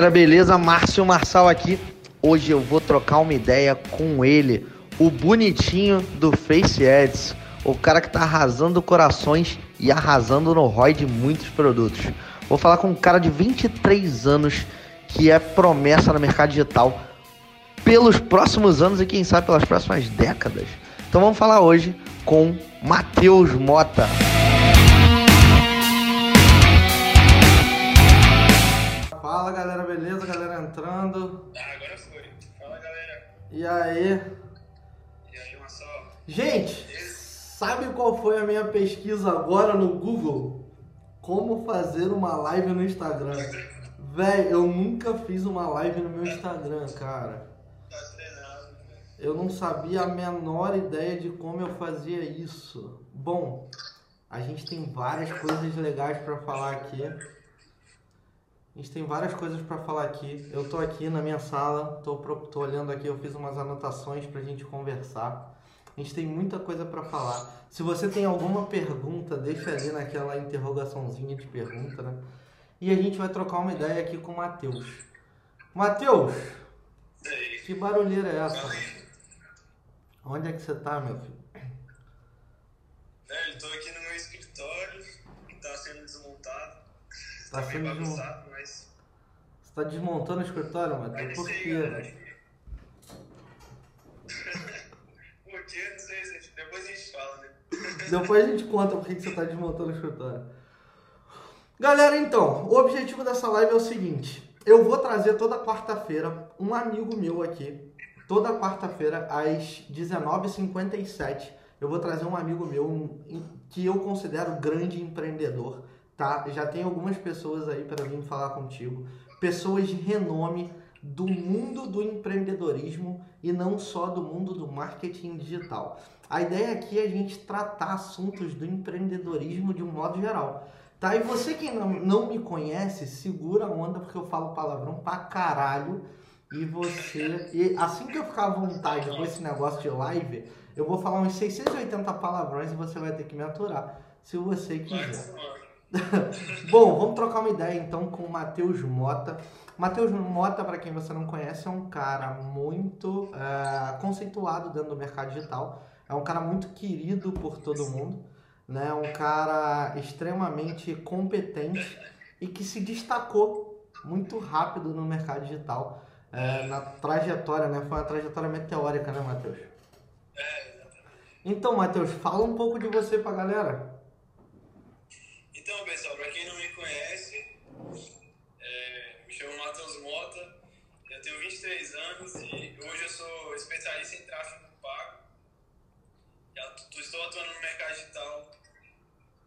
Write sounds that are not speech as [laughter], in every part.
galera, beleza? Márcio Marçal aqui. Hoje eu vou trocar uma ideia com ele, o bonitinho do Face Ads, o cara que tá arrasando corações e arrasando no ROI de muitos produtos. Vou falar com um cara de 23 anos que é promessa no mercado digital pelos próximos anos e quem sabe pelas próximas décadas. Então vamos falar hoje com Matheus Mota. Fala galera, beleza? Galera entrando. Ah, agora foi. Fala galera. E aí? E aí, uma só. Gente, sabe qual foi a minha pesquisa agora no Google? Como fazer uma live no Instagram. Véi, eu nunca fiz uma live no meu Instagram, cara. Tá velho. Eu não sabia a menor ideia de como eu fazia isso. Bom, a gente tem várias coisas legais pra falar aqui. A gente tem várias coisas pra falar aqui. Eu tô aqui na minha sala, tô olhando aqui, eu fiz umas anotações pra gente conversar. A gente tem muita coisa pra falar. Se você tem alguma pergunta, deixa ali naquela interrogaçãozinha de pergunta, né? E a gente vai trocar uma ideia aqui com o Matheus. Matheus, que barulheira é essa? Onde é que você tá, meu filho? Velho, tô aqui no meu escritório, tá sendo desmontado. Tá Tá meio bagunçado, mas. Você tá desmontando o escritório, Vai Matheus? Por quê? velho? Por quê? Não sei, gente. Depois a gente fala, né? [laughs] Depois a gente conta por que que você tá desmontando o escritório. Galera, então, o objetivo dessa live é o seguinte. Eu vou trazer toda quarta-feira um amigo meu aqui. Toda quarta-feira, às 19h57, eu vou trazer um amigo meu um- que eu considero grande empreendedor, tá? Já tem algumas pessoas aí para vir falar contigo. Pessoas de renome do mundo do empreendedorismo e não só do mundo do marketing digital. A ideia aqui é a gente tratar assuntos do empreendedorismo de um modo geral. Tá? E você que não, não me conhece, segura a onda porque eu falo palavrão pra caralho. E você. E assim que eu ficar à vontade com esse negócio de live, eu vou falar uns 680 palavrões e você vai ter que me aturar. Se você quiser. [laughs] Bom, vamos trocar uma ideia então com o Matheus Mota. Matheus Mota, para quem você não conhece, é um cara muito eh, conceituado dentro do mercado digital. É um cara muito querido por todo mundo. Né? É um cara extremamente competente e que se destacou muito rápido no mercado digital. eh, na trajetória, né? Foi uma trajetória meteórica, né, Matheus? É. Então, Matheus, fala um pouco de você pra galera. Então, pessoal, pra quem não me conhece, é, me chamo Matheus Mota, eu tenho 23 anos e hoje eu sou especialista em tráfego pago. Já estou atuando no mercado digital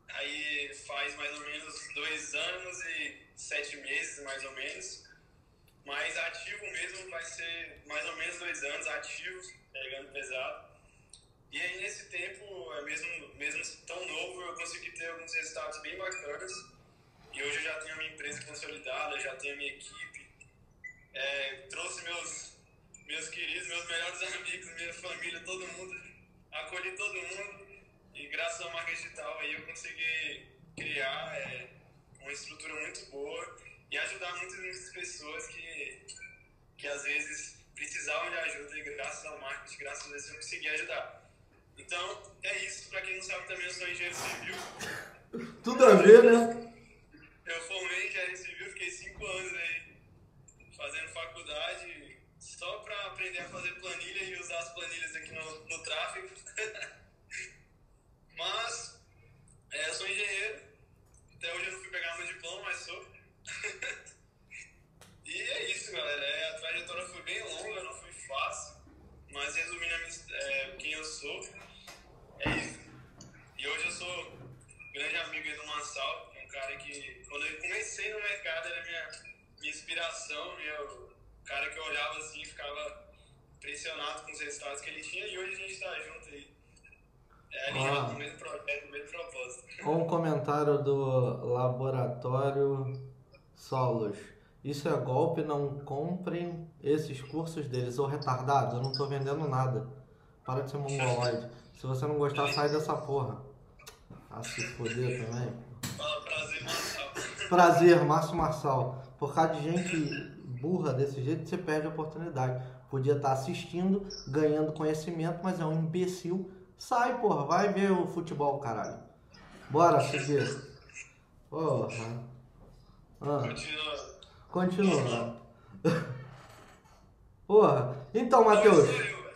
aí faz mais ou menos dois anos e sete meses, mais ou menos. Mas ativo mesmo vai ser mais ou menos dois anos ativo, pegando pesado. E aí nesse tempo, é mesmo, mesmo tão novo, eu consegui ter alguns resultados bem bacanas. E hoje eu já tenho a minha empresa consolidada, já tenho a minha equipe. É, trouxe meus, meus queridos, meus melhores amigos, minha família, todo mundo. Acolhi todo mundo. E graças ao marketing digital aí eu consegui criar é, uma estrutura muito boa e ajudar muitas, muitas pessoas que, que às vezes precisavam de ajuda e graças ao marketing, graças a Deus eu consegui ajudar. Então, é isso. Pra quem não sabe, também eu sou engenheiro civil. Tudo a ver, né? Eu formei em engenharia civil, fiquei cinco anos aí fazendo faculdade só pra aprender a fazer planilha e usar as planilhas aqui no, no tráfego. [laughs] Mas, é, eu sou engenheiro. Até hoje eu não fui pegar meu diploma, mas sou. [laughs] e é isso, galera. É, a trajetória foi bem longa, não foi fácil. Mas resumindo minha- é, quem eu sou, é isso. E hoje eu sou grande amigo do Massal, um cara que, quando eu comecei no mercado, era minha, minha inspiração, meu, o cara que eu olhava assim ficava impressionado com os resultados que ele tinha, e hoje a gente tá junto aí. É alinhado Ah. no mesmo projeto, no mesmo propósito. Um comentário do Laboratório Solos. Isso é golpe, não comprem esses cursos deles. Ô retardado, eu não tô vendendo nada. Para de ser mongoloide. Se você não gostar, sai dessa porra. Ah, se foder também. Fala prazer, Massal. Prazer, Márcio Marçal. Por causa de gente burra desse jeito, você perde a oportunidade. Podia estar assistindo, ganhando conhecimento, mas é um imbecil. Sai, porra, vai ver o futebol, caralho. Bora seguir. Porra. Ah, Continua. continua. [laughs] Porra. Então, Matheus. esse sou eu, velho.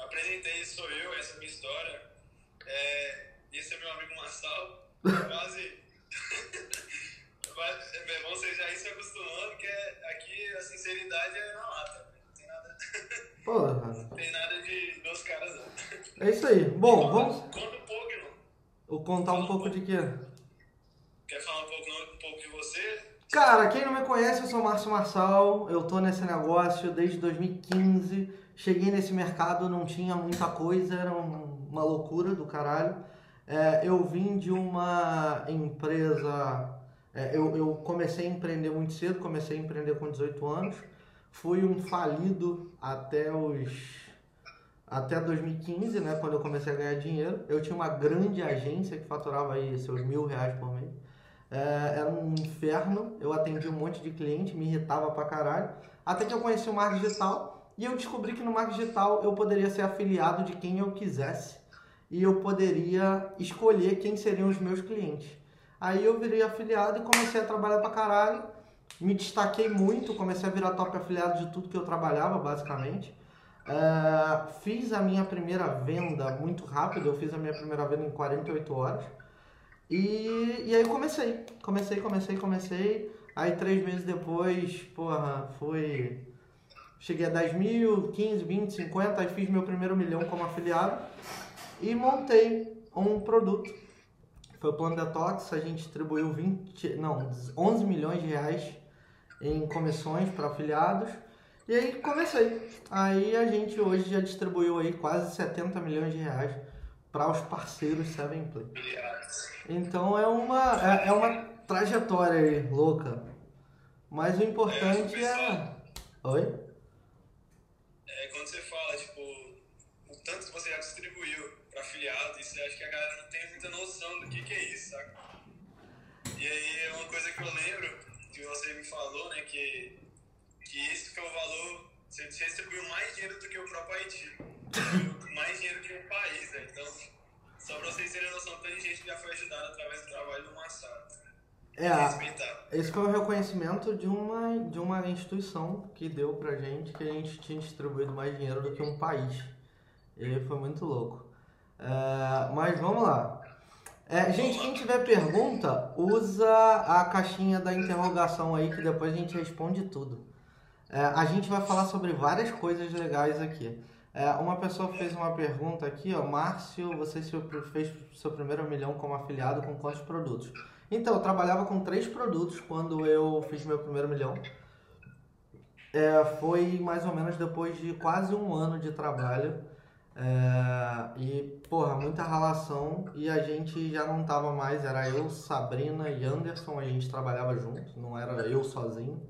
Apresentei, esse sou eu, essa é a minha história. É, esse é meu amigo Marçal. Quase. Quase- é bom, vocês já ir se acostumando, que é- aqui a sinceridade é na lata. velho. Não tem nada, [laughs] Porra. não tem nada de dois caras, não. É isso aí. Bom, vamos Conta um pouco, irmão. eu contar um pouco de quê? Quer falar um pouco, um pouco de você? Cara, quem não me conhece, eu sou Márcio Marçal, eu tô nesse negócio desde 2015. Cheguei nesse mercado, não tinha muita coisa, era um- uma loucura do caralho. É, eu vim de uma empresa. É, eu, eu comecei a empreender muito cedo, comecei a empreender com 18 anos. Fui um falido até os. Até 2015, né? Quando eu comecei a ganhar dinheiro. Eu tinha uma grande agência que faturava aí seus mil reais por mês. É, era um inferno, eu atendia um monte de cliente, me irritava pra caralho. Até que eu conheci o marketing digital e eu descobri que no marketing digital eu poderia ser afiliado de quem eu quisesse e eu poderia escolher quem seriam os meus clientes. Aí eu virei afiliado e comecei a trabalhar pra caralho. Me destaquei muito, comecei a virar top afiliado de tudo que eu trabalhava, basicamente. É, fiz a minha primeira venda muito rápido, eu fiz a minha primeira venda em 48 horas. E, e aí comecei, comecei, comecei, comecei. Aí três meses depois, porra, fui. Cheguei a 10 mil, 15, 20, 50, aí fiz meu primeiro milhão como afiliado e montei um produto. Foi o Plano Detox, a gente distribuiu 20, não, 11 milhões de reais em comissões para afiliados. E aí comecei. Aí a gente hoje já distribuiu aí quase 70 milhões de reais para os parceiros Seven Play. Então é uma, é, é uma trajetória aí, louca. Mas o importante é. Oi? É, quando você fala, tipo, o tanto que você já distribuiu para afiliado, isso acho que a galera não tem muita noção do que, que é isso, saca? E aí é uma coisa que eu lembro, que você me falou, né, que, que isso que é o valor, você distribuiu mais dinheiro do que o próprio Haiti. Mais dinheiro que o país, né? Então, só pra vocês terem noção, tanta gente já foi ajudada através do trabalho do Massado. É, esse foi o reconhecimento de uma, de uma instituição que deu pra gente que a gente tinha distribuído mais dinheiro do que um país. E foi muito louco. É, mas vamos lá. É, gente, quem tiver pergunta, usa a caixinha da interrogação aí que depois a gente responde tudo. É, a gente vai falar sobre várias coisas legais aqui. É, uma pessoa fez uma pergunta aqui, ó, Márcio, você fez seu primeiro milhão como afiliado com quantos produtos? Então, eu trabalhava com três produtos quando eu fiz meu primeiro milhão. É, foi mais ou menos depois de quase um ano de trabalho. É, e, porra, muita relação. E a gente já não tava mais, era eu, Sabrina e Anderson, a gente trabalhava junto, não era eu sozinho.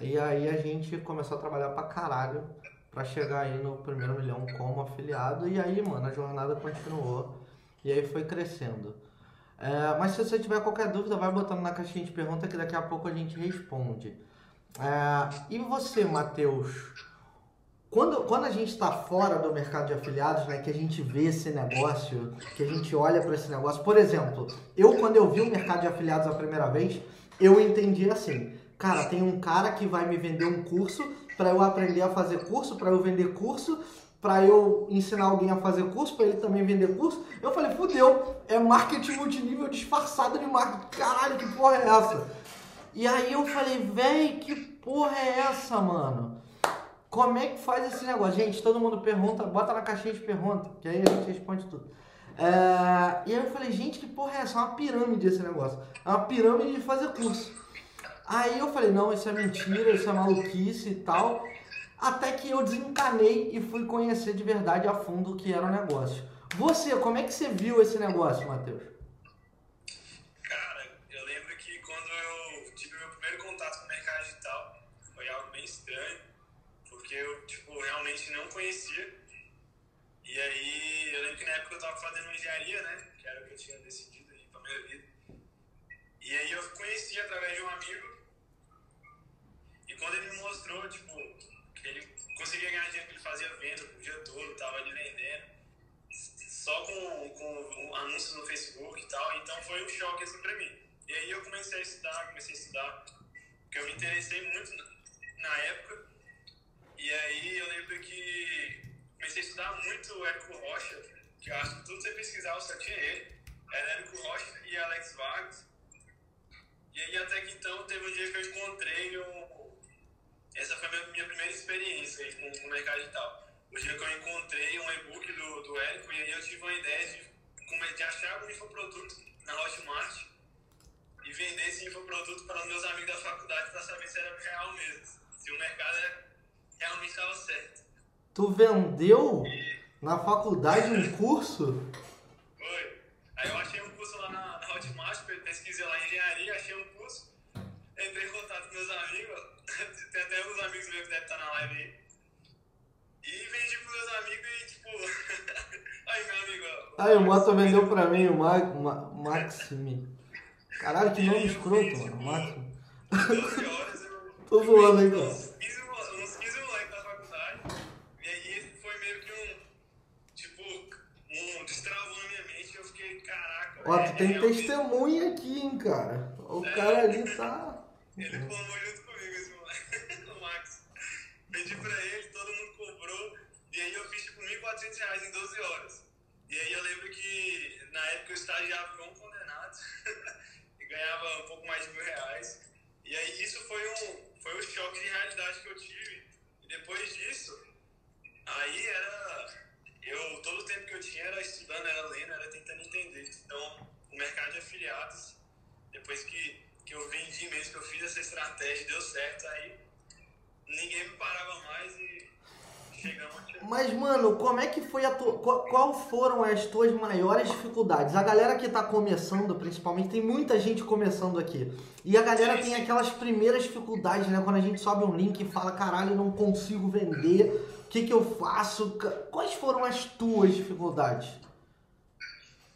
E aí a gente começou a trabalhar pra caralho pra chegar aí no primeiro milhão como afiliado. E aí, mano, a jornada continuou. E aí foi crescendo. É, mas se você tiver qualquer dúvida, vai botando na caixinha de pergunta que daqui a pouco a gente responde. É, e você, Matheus? Quando, quando a gente está fora do mercado de afiliados, né, que a gente vê esse negócio, que a gente olha para esse negócio, por exemplo, eu quando eu vi o mercado de afiliados a primeira vez, eu entendi assim, cara, tem um cara que vai me vender um curso para eu aprender a fazer curso, para eu vender curso, para eu ensinar alguém a fazer curso, para ele também vender curso. Eu falei, fudeu, é marketing multinível disfarçado de marketing. Caralho, que porra é essa? E aí eu falei, véi, que porra é essa, mano? Como é que faz esse negócio? Gente, todo mundo pergunta, bota na caixinha de pergunta, que aí a gente responde tudo. É, E aí eu falei, gente, que porra é essa? É uma pirâmide esse negócio. É uma pirâmide de fazer curso. Aí eu falei, não, isso é mentira, isso é maluquice e tal. Até que eu desencanei e fui conhecer de verdade a fundo o que era o negócio. Você, como é que você viu esse negócio, Matheus? Realmente não conhecia. E aí, eu lembro que na época eu tava fazendo engenharia, né, que era o que eu tinha decidido aí pra minha vida. E aí eu conheci através de um amigo, E quando ele me mostrou, tipo, que ele conseguia ganhar dinheiro, que ele fazia venda o dia todo, tava ali vendendo, só com, com anúncios no Facebook e tal, então foi um choque assim pra mim. E aí eu comecei a estudar, comecei a estudar, porque eu me interessei muito na, na época, e aí eu lembro que comecei a estudar muito o Érico Rocha, que eu acho que tudo você pesquisar só tinha ele, era Érico Rocha e Alex Vargas, e aí até que então teve um dia que eu encontrei um... Essa foi a minha, primeira experiência aí com, o mercado digital. O dia que eu encontrei um e-book do, do Érico e aí eu tive uma ideia de, de achar um infoproduto na Hotmart e vender esse infoproduto para os meus amigos da faculdade para saber se era real mesmo. Se o mercado era, realmente estava certo. Tu vendeu e... na faculdade um curso? Foi. Aí eu achei um curso lá na, na Hotmart, pesquisei lá em engenharia, achei um curso, entrei em contato com meus amigos, [laughs] tem até uns amigos meus que devem estar na live aí. E vendi pros meus amigos e tipo. [laughs] aí meu amigo, ó. Aí o Mota vendeu pra mim o Ma Ma Maxime. Caralho, que nome escroto, mano. Tipo, Maxime. 12 horas eu. [laughs] Tô zoando aí, cara. 15, uns 15 moleques da faculdade. E aí foi meio que um. Tipo, um destravou na minha mente e eu fiquei, caraca. Ó, é- tu tem é realmente- testemunha aqui, hein, cara. O cara ali tá. Ele formou junto comigo esse [laughs] o Max. Pedi pra ele, todo mundo comprou. E aí eu fiz tipo 1.400 reais em 12 horas. E aí eu lembro que na época eu estagiava igual um condenado [laughs] e ganhava um pouco mais de mil reais. E aí isso foi um, foi um choque de realidade que eu tive. E depois disso, aí era. Eu, tinha era estudando, era lendo, era tentando entender. Então, o mercado de afiliados, depois que, que eu vendi mesmo, que eu fiz essa estratégia, deu certo, aí ninguém me parava mais e. Mas, mano, como é que foi a tua. Qual, qual foram as tuas maiores dificuldades? A galera que tá começando, principalmente, tem muita gente começando aqui. E a galera tem aquelas primeiras dificuldades, né? Quando a gente sobe um link e fala, caralho, não consigo vender, que que eu faço? Quais foram as tuas dificuldades?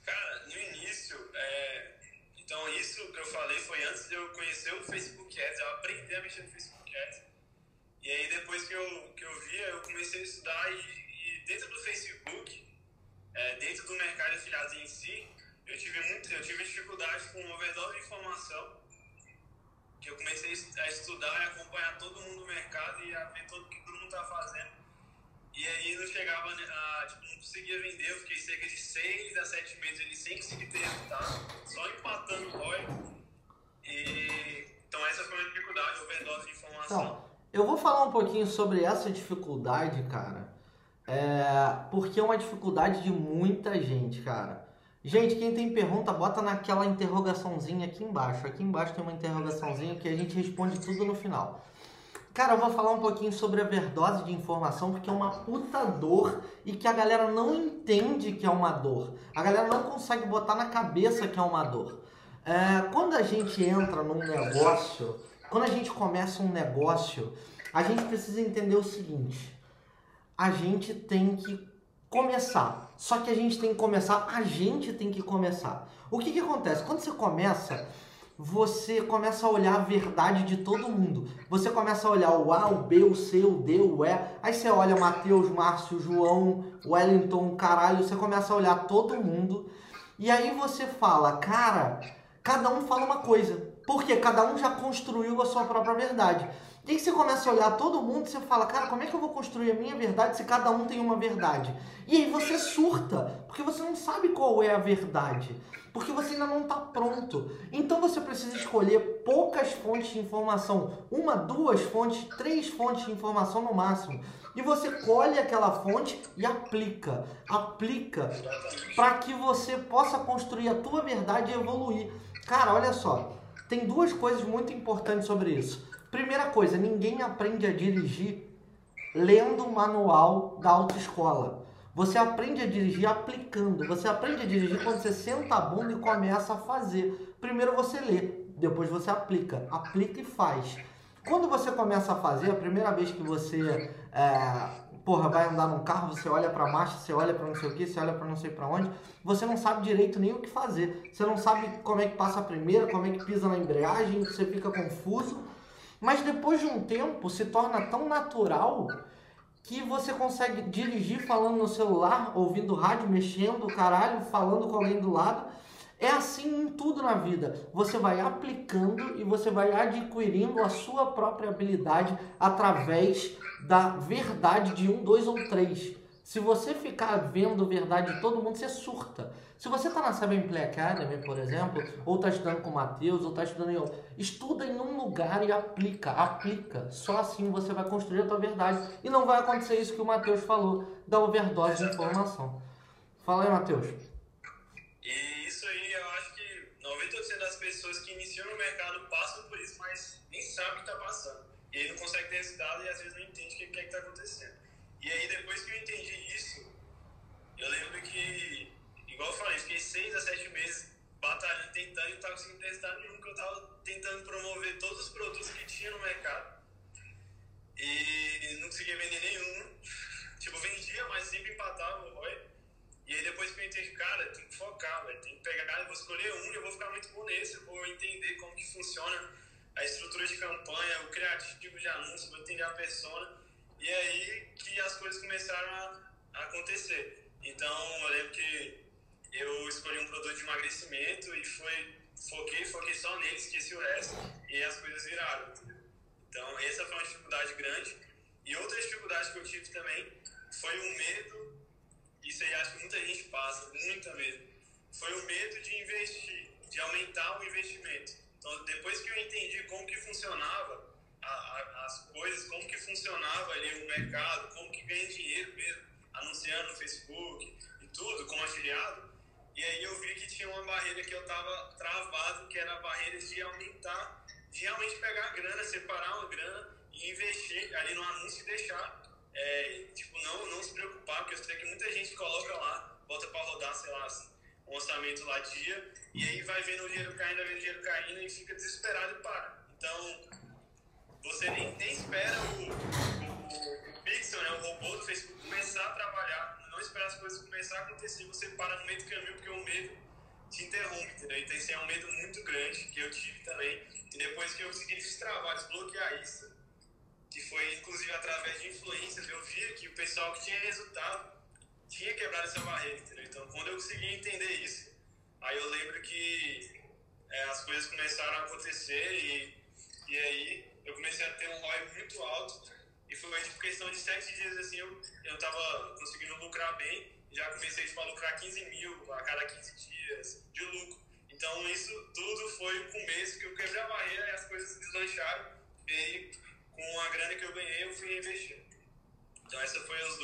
Cara, no início, é, então isso que eu falei foi antes de eu conhecer o Facebook Ads, eu aprendi a mexer no Facebook Ads. E aí depois que eu, que eu via, eu comecei a estudar e, e dentro do Facebook, é, dentro do mercado de afiliados em si, eu tive, muito, eu tive dificuldade com overdose de informação, que eu comecei a estudar e acompanhar todo mundo no mercado e a ver tudo que todo mundo estava fazendo. E aí não chegava, né, a, tipo, não conseguia vender, eu fiquei cerca de 6 a 7 meses ali sem conseguir ter resultado, só empatando o ROI. E, então essa foi a minha dificuldade, overdose de informação. Então, eu vou falar um pouquinho sobre essa dificuldade, cara. É, porque é uma dificuldade de muita gente, cara. Gente, quem tem pergunta, bota naquela interrogaçãozinha aqui embaixo. Aqui embaixo tem uma interrogaçãozinha que a gente responde tudo no final. Cara, eu vou falar um pouquinho sobre a overdose de informação, porque é uma puta dor e que a galera não entende que é uma dor. A galera não consegue botar na cabeça que é uma dor. É, quando a gente entra num negócio, quando a gente começa um negócio, a gente precisa entender o seguinte: a gente tem que começar. Só que a gente tem que começar, a gente tem que começar. O que que acontece? Quando você começa, você começa a olhar a verdade de todo mundo. Você começa a olhar o A, o B, o C, o D, o E. Aí você olha Matheus, Márcio, João, Wellington, caralho. Você começa a olhar todo mundo. E aí você fala, cara, cada um fala uma coisa. Porque cada um já construiu a sua própria verdade. E aí você começa a olhar todo mundo e você fala, cara, como é que eu vou construir a minha verdade se cada um tem uma verdade? E aí você surta, porque você não sabe qual é a verdade. Porque você ainda não está pronto. Então você precisa escolher poucas fontes de informação. Uma, duas fontes, três fontes de informação no máximo. E você colhe aquela fonte e aplica. Aplica para que você possa construir a tua verdade e evoluir. Cara, olha só. Tem duas coisas muito importantes sobre isso. Primeira coisa, ninguém aprende a dirigir lendo o manual da autoescola. Você aprende a dirigir aplicando. Você aprende a dirigir quando você senta a bunda e começa a fazer. Primeiro você lê, depois você aplica. Aplica e faz. Quando você começa a fazer, a primeira vez que você é, porra, vai andar num carro, você olha pra marcha, você olha pra não sei o que, você olha pra não sei pra onde, você não sabe direito nem o que fazer. Você não sabe como é que passa a primeira, como é que pisa na embreagem, você fica confuso. Mas depois de um tempo se torna tão natural que você consegue dirigir falando no celular, ouvindo rádio, mexendo, caralho, falando com alguém do lado. É assim em tudo na vida. Você vai aplicando e você vai adquirindo a sua própria habilidade através da verdade de um, dois ou três. Se você ficar vendo verdade de todo mundo, você surta. Se você está na Seven Play Academy, por exemplo, ou está estudando com o Matheus, ou está estudando em outro, estuda em um lugar e aplica, aplica. Só assim você vai construir a tua verdade. E não vai acontecer isso que o Matheus falou, da overdose de informação. Fala aí, Matheus. E isso aí, eu acho que 90% das pessoas que iniciam no mercado passam por isso, mas nem sabem o que está passando. E aí não consegue ter resultado e às vezes não entende o que é está acontecendo. E aí, depois que eu entendi isso, eu lembro que igual eu falei, fiquei seis a sete meses batalhando, tentando e não estava conseguindo testar nenhum, porque eu estava tentando promover todos os produtos que tinha no mercado. E não conseguia vender nenhum. [laughs] Tipo, vendia, mas sempre empatava o. E aí depois que eu entendi, cara, tem que focar, velho. Tem que pegar, eu vou escolher um e eu vou ficar muito bom nesse. Vou entender como que funciona a estrutura de campanha, o criativo de anúncio, vou entender a persona. E aí que as coisas começaram a, a acontecer. Então, eu lembro que eu escolhi um produto de emagrecimento e foi, foquei, foquei só nele, esqueci o resto e as coisas viraram. Entendeu? Então, essa foi uma dificuldade grande. E outra dificuldade que eu tive também foi o medo, isso aí acho que muita gente passa, muita medo, foi o medo de investir, de aumentar o investimento. Então, depois que eu entendi como que funcionava a, a, as coisas, como que funcionava ali o mercado, como que ganha dinheiro mesmo, anunciando no Facebook e tudo, como afiliado, e aí eu vi que tinha uma barreira que eu estava travado, que era a barreira de aumentar, de realmente pegar a grana, separar uma grana e investir ali no anúncio e deixar. É, tipo, não, não se preocupar, porque eu sei que muita gente coloca lá, bota para rodar, sei lá, um orçamento lá dia, e aí vai vendo o dinheiro caindo, vai vendo o dinheiro caindo e fica desesperado e para. Então, você nem, nem espera o, o, o Pixel, né, o robô do Facebook, começar a trabalhar não esperar as coisas começar a acontecer, você para no meio do caminho porque o medo te interrompe, entendeu? Então esse é um medo muito grande que eu tive também. E depois que eu consegui destravar, desbloquear isso, que foi inclusive através de influências, eu via que o pessoal que tinha resultado tinha quebrado essa barreira, entendeu? Então quando eu consegui entender isso, aí eu lembro que é, as coisas começaram a acontecer e, e aí eu comecei a ter um ROI muito alto foi tipo, questão de sete dias assim, eu, eu tava conseguindo lucrar bem. Já comecei tipo, a lucrar 15 mil a cada 15 dias de lucro. Então isso tudo foi o começo que eu quebrei a barreira e as coisas deslancharam. E aí, com a grana que eu ganhei, eu fui investir. Então essa foi as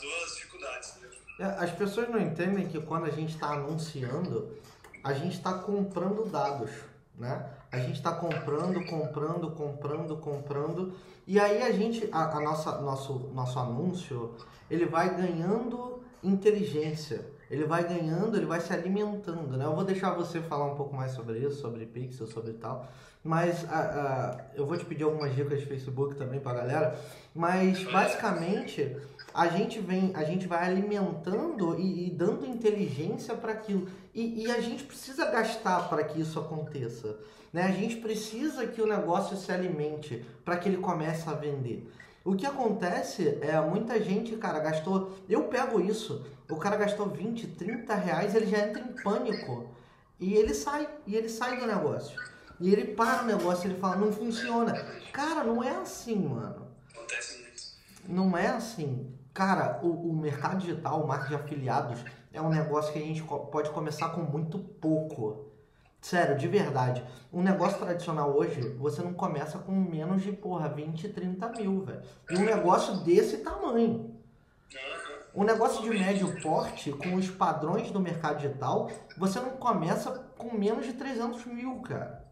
duas dificuldades. É, as pessoas não entendem que quando a gente está anunciando, a gente está comprando dados, né? A gente está comprando, comprando, comprando, comprando e aí a gente, a, a, nossa, nosso, nosso anúncio, ele vai ganhando inteligência, ele vai ganhando, ele vai se alimentando, né? Eu vou deixar você falar um pouco mais sobre isso, sobre pixel, sobre tal, mas a, eu vou te pedir algumas dicas de Facebook também pra galera, mas basicamente a gente vem, a gente vai alimentando e, e dando inteligência para aquilo, e, e a gente precisa gastar para que isso aconteça. Né? A gente precisa que o negócio se alimente para que ele comece a vender. O que acontece é muita gente, cara, gastou. Eu pego isso, o cara gastou 20, 30 reais, ele já entra em pânico. E ele sai, e ele sai do negócio. E ele para o negócio, ele fala, não funciona. Cara, não é assim, mano. Não é assim. Cara, o, o mercado digital, o marketing de afiliados, é um negócio que a gente pode começar com muito pouco. Sério, de verdade. Um negócio tradicional hoje, você não começa com menos de, porra, 20, 30 mil, velho. E um negócio desse tamanho. Um negócio de médio porte, com os padrões do mercado digital, você não começa com menos de 300 mil, cara.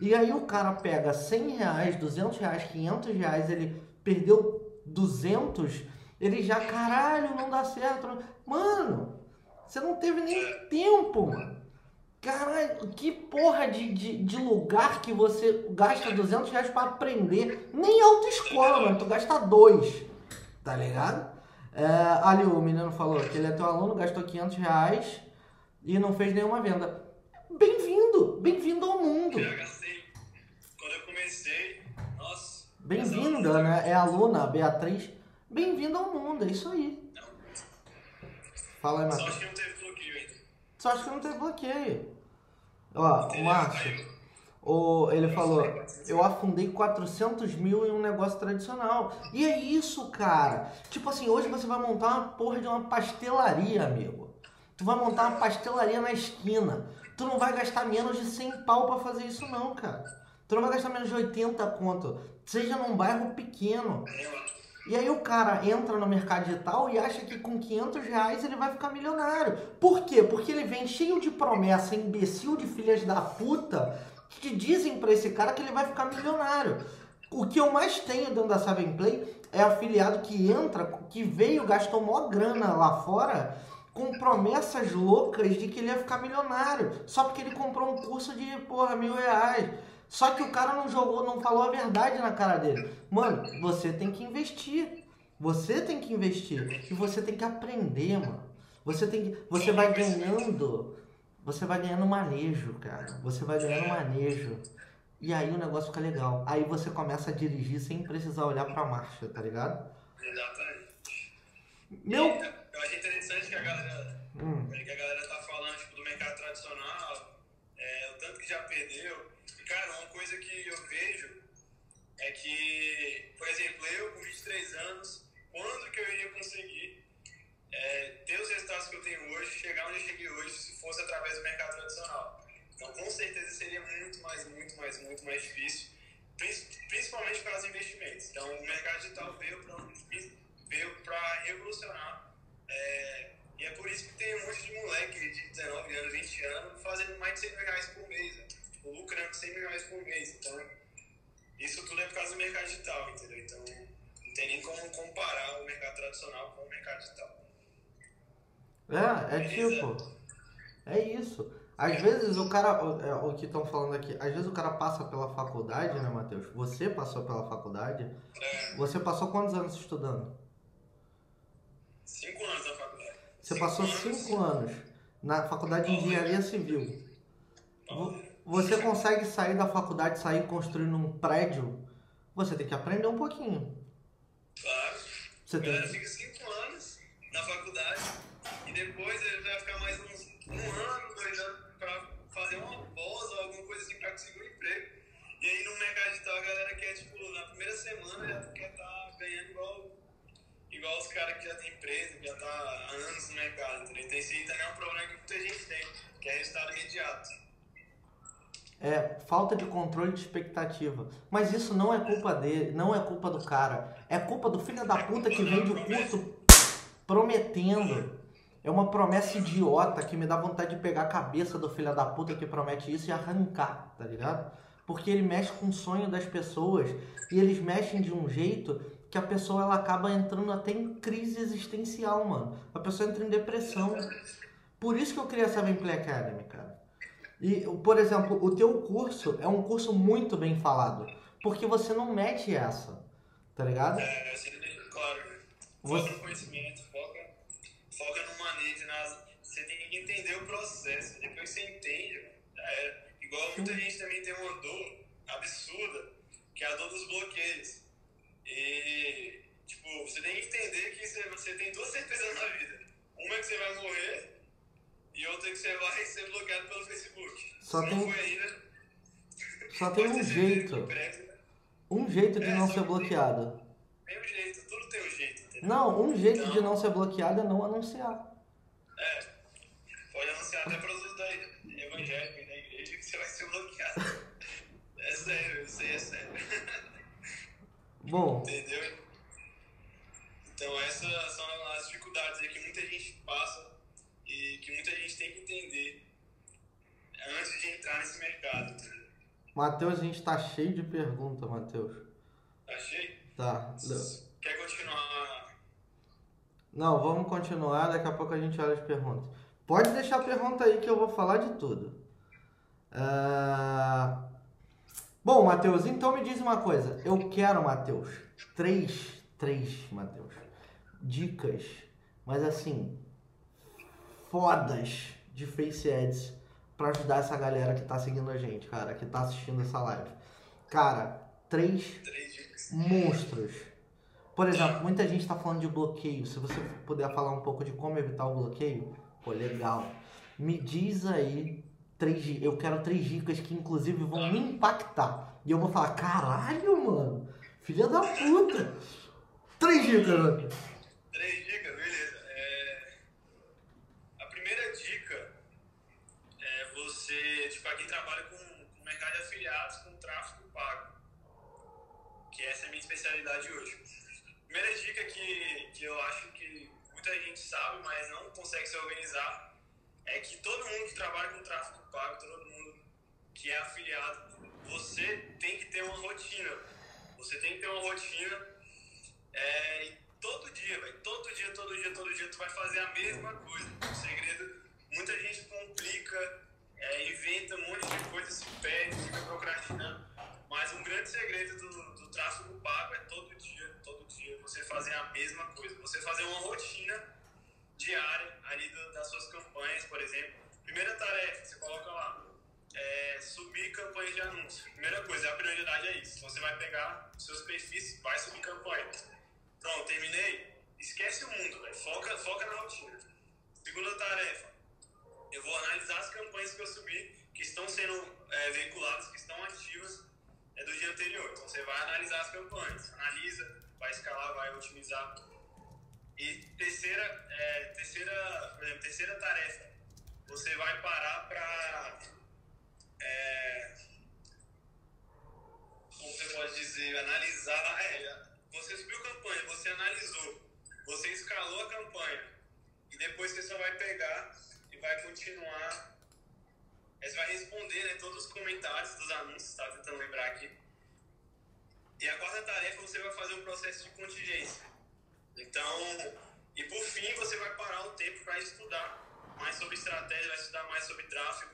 E aí o cara pega 100 reais, 200 reais, 500 reais, ele perdeu 200, ele já, caralho, não dá certo. Mano, você não teve nem tempo, mano. Caralho, que porra de, de, de, lugar que você gasta 200 reais pra aprender? Nem autoescola, mano. Tu gasta dois. Tá ligado? É, ali o menino falou que ele é teu aluno, gastou 500 reais e não fez nenhuma venda. Bem-vindo! Bem-vindo ao mundo! Já gastei. Quando eu comecei, Bem-vinda, né? É a aluna, Beatriz. Bem-vinda ao mundo, é isso aí. Fala aí, Só acho que não teve bloqueio ainda. Só acho que não tem bloqueio. Ó, o? Márcio, o, ele falou, eu afundei 400 mil em um negócio tradicional. E é isso, cara. Tipo assim, hoje você vai montar uma porra de uma pastelaria, amigo. Tu vai montar uma pastelaria na esquina. Tu não vai gastar menos de 100 pau pra fazer isso não, cara. Tu não vai gastar menos de 80 conto. Seja num bairro pequeno. E aí o cara entra no mercado digital e acha que com 500 reais ele vai ficar milionário. Por quê? Porque ele vem cheio de promessa, imbecil de filhas da puta, que dizem pra esse cara que ele vai ficar milionário. O que eu mais tenho dentro da Seven Play é afiliado que entra, que veio, gastou mó grana lá fora, com promessas loucas de que ele ia ficar milionário. Só porque ele comprou um curso de, porra, mil reais. Só que o cara não jogou, não falou a verdade na cara dele. Mano, você tem que investir. Você tem que investir. E você tem que aprender, mano. Você tem que. Você vai ganhando. Você vai ganhando manejo, cara. Você vai ganhando manejo. E aí o negócio fica legal. Aí você começa a dirigir sem precisar olhar pra marcha, tá ligado? Exatamente. Meu. Eu achei interessante que a galera, Hum, que a galera tá falando tipo, do mercado tradicional, é, o tanto que já perdeu. Cara, uma coisa que eu vejo é que, por exemplo, eu com 23 anos, quando que eu ia conseguir é, ter os resultados que eu tenho hoje, chegar onde eu cheguei hoje, se fosse através do mercado tradicional? Então, com certeza seria muito mais, muito mais, muito mais difícil, prin- principalmente para os investimentos. Então, o mercado digital veio para veio revolucionar. é, e é por isso que tem um monte de moleque de 19 anos, 20 anos, fazendo mais de 100 mil reais por mês, né? Tipo, lucrando 100 mil reais por mês. Então, isso tudo é por causa do mercado digital, entendeu? Então, não tem nem como comparar o mercado tradicional com o mercado digital. É, é tipo. É isso. Às vezes o cara. o- é, O que estão falando aqui, às vezes o cara passa pela faculdade, né, Matheus? Você passou pela faculdade. É, Você passou quantos anos estudando? cinco anos na faculdade. Você passou cinco anos na faculdade de engenharia civil. Vo- Você consegue sair da faculdade, sair construindo um prédio? Você tem que aprender um pouquinho. Claro. Você A galera tem fica cinco anos na faculdade e depois ele vai ficar mais uns um ano, dois anos pra fazer uma pós ou alguma coisa assim pra conseguir um emprego. E aí no mercado digital a galera quer, tipo, na primeira semana já quer estar ganhando igual, igual os caras que já tem empresa, que já tá há anos no mercado, entendeu? Então esse aí também é um problema que muita gente tem, que é resultado imediato. É, falta de controle de expectativa. Mas isso não é culpa dele, não é culpa do cara. É culpa do filho da puta que vende o curso prometendo. É uma promessa idiota que me dá vontade de pegar a cabeça do filho da puta que promete isso e arrancar, tá ligado? Porque ele mexe com o sonho das pessoas e eles mexem de um jeito que a pessoa ela acaba entrando até em crise existencial, mano. A pessoa entra em depressão. Por isso que eu criei a Seven Play Academy, cara. E, por exemplo, o teu curso é um curso muito bem falado. Porque você não mete essa, tá ligado? É, assim, claro, né? Você- Foca no conhecimento, foca, foca no manejo, nas, você tem que entender o processo. Depois que você entende, era. Igual muita gente também tem uma dor absurda, que é a dor dos bloqueios. E, tipo, você tem que entender que você, você tem duas certezas na vida. Uma é que você vai morrer e outra que você vai ser bloqueado pelo Facebook. Só Se tem- não foi ainda, Só tem um jeito. breve Um jeito de É, não ser bloqueado. Tem um jeito, tudo tem um jeito, entendeu? Não, um jeito de não ser bloqueado é não anunciar. É, pode anunciar até para os da evangélica e da igreja que você vai ser bloqueado. É sério, isso aí é sério. Bom, Entendeu? Então essas são as dificuldades aí que muita gente passa e que muita gente tem que entender antes de entrar nesse mercado, entendeu? Matheus, a gente tá cheio de perguntas, Matheus. Achei? Tá. Quer continuar? Não, vamos continuar, daqui a pouco a gente olha as perguntas. Pode deixar a pergunta aí que eu vou falar de tudo. Ah, Bom, Matheus, então me diz uma coisa. Eu quero, Matheus, três, três, Matheus, dicas, mas assim, fodas de Face Ads pra ajudar essa galera que tá seguindo a gente, cara, que tá assistindo essa live. Cara, três monstros. Por exemplo, muita gente está falando de bloqueio. Se você puder falar um pouco de como evitar o bloqueio, pô, legal. Me diz aí três Eu quero três dicas que inclusive vão me impactar. E eu vou falar, caralho, mano. Filha da puta. Três dicas, mano. Três dicas, beleza. É, A primeira dica é você, tipo, pra quem trabalha com, com mercado de afiliados, com tráfego pago. Que essa é a especialidade hoje. Primeira dica que, que eu acho que muita gente sabe, mas não consegue se organizar, é que todo mundo que trabalha com tráfego pago, todo mundo que é afiliado, você tem que ter uma rotina. Você tem que ter uma rotina é, e todo dia, velho, todo dia, todo dia, todo dia tu vai fazer a mesma coisa. O segredo, muita gente complica, é, inventa um monte de coisa, se perde, fica procrastinando. Mas um grande segredo do, do tráfego pago é todo dia, todo dia, você fazer a mesma coisa. Você fazer uma rotina diária ali do- das suas campanhas, por exemplo. Primeira tarefa, você coloca lá, é, subir campanhas de anúncio. Primeira coisa, a prioridade é isso. Você vai pegar os seus perfis, vai subir campanha. Pronto, terminei. Esquece o mundo. Foca, foca na rotina. Segunda tarefa, eu vou analisar as campanhas que eu subi, que estão sendo é, veiculadas, que estão ativas é, do dia anterior. Então você vai analisar as campanhas, analisa, vai escalar, vai otimizar. E terceira, é, terceira, por exemplo, terceira tarefa, você vai parar para é, como você pode dizer, analisar. É, você subiu campanha, você analisou, você escalou a campanha e depois você só vai pegar e vai continuar. é, Você vai responder né, todos os comentários dos anúncios, estava tentando lembrar aqui. E a quarta tarefa você vai fazer um processo de contingência. Então, e por fim você vai parar um tempo para estudar mais sobre estratégia, vai estudar mais sobre tráfego.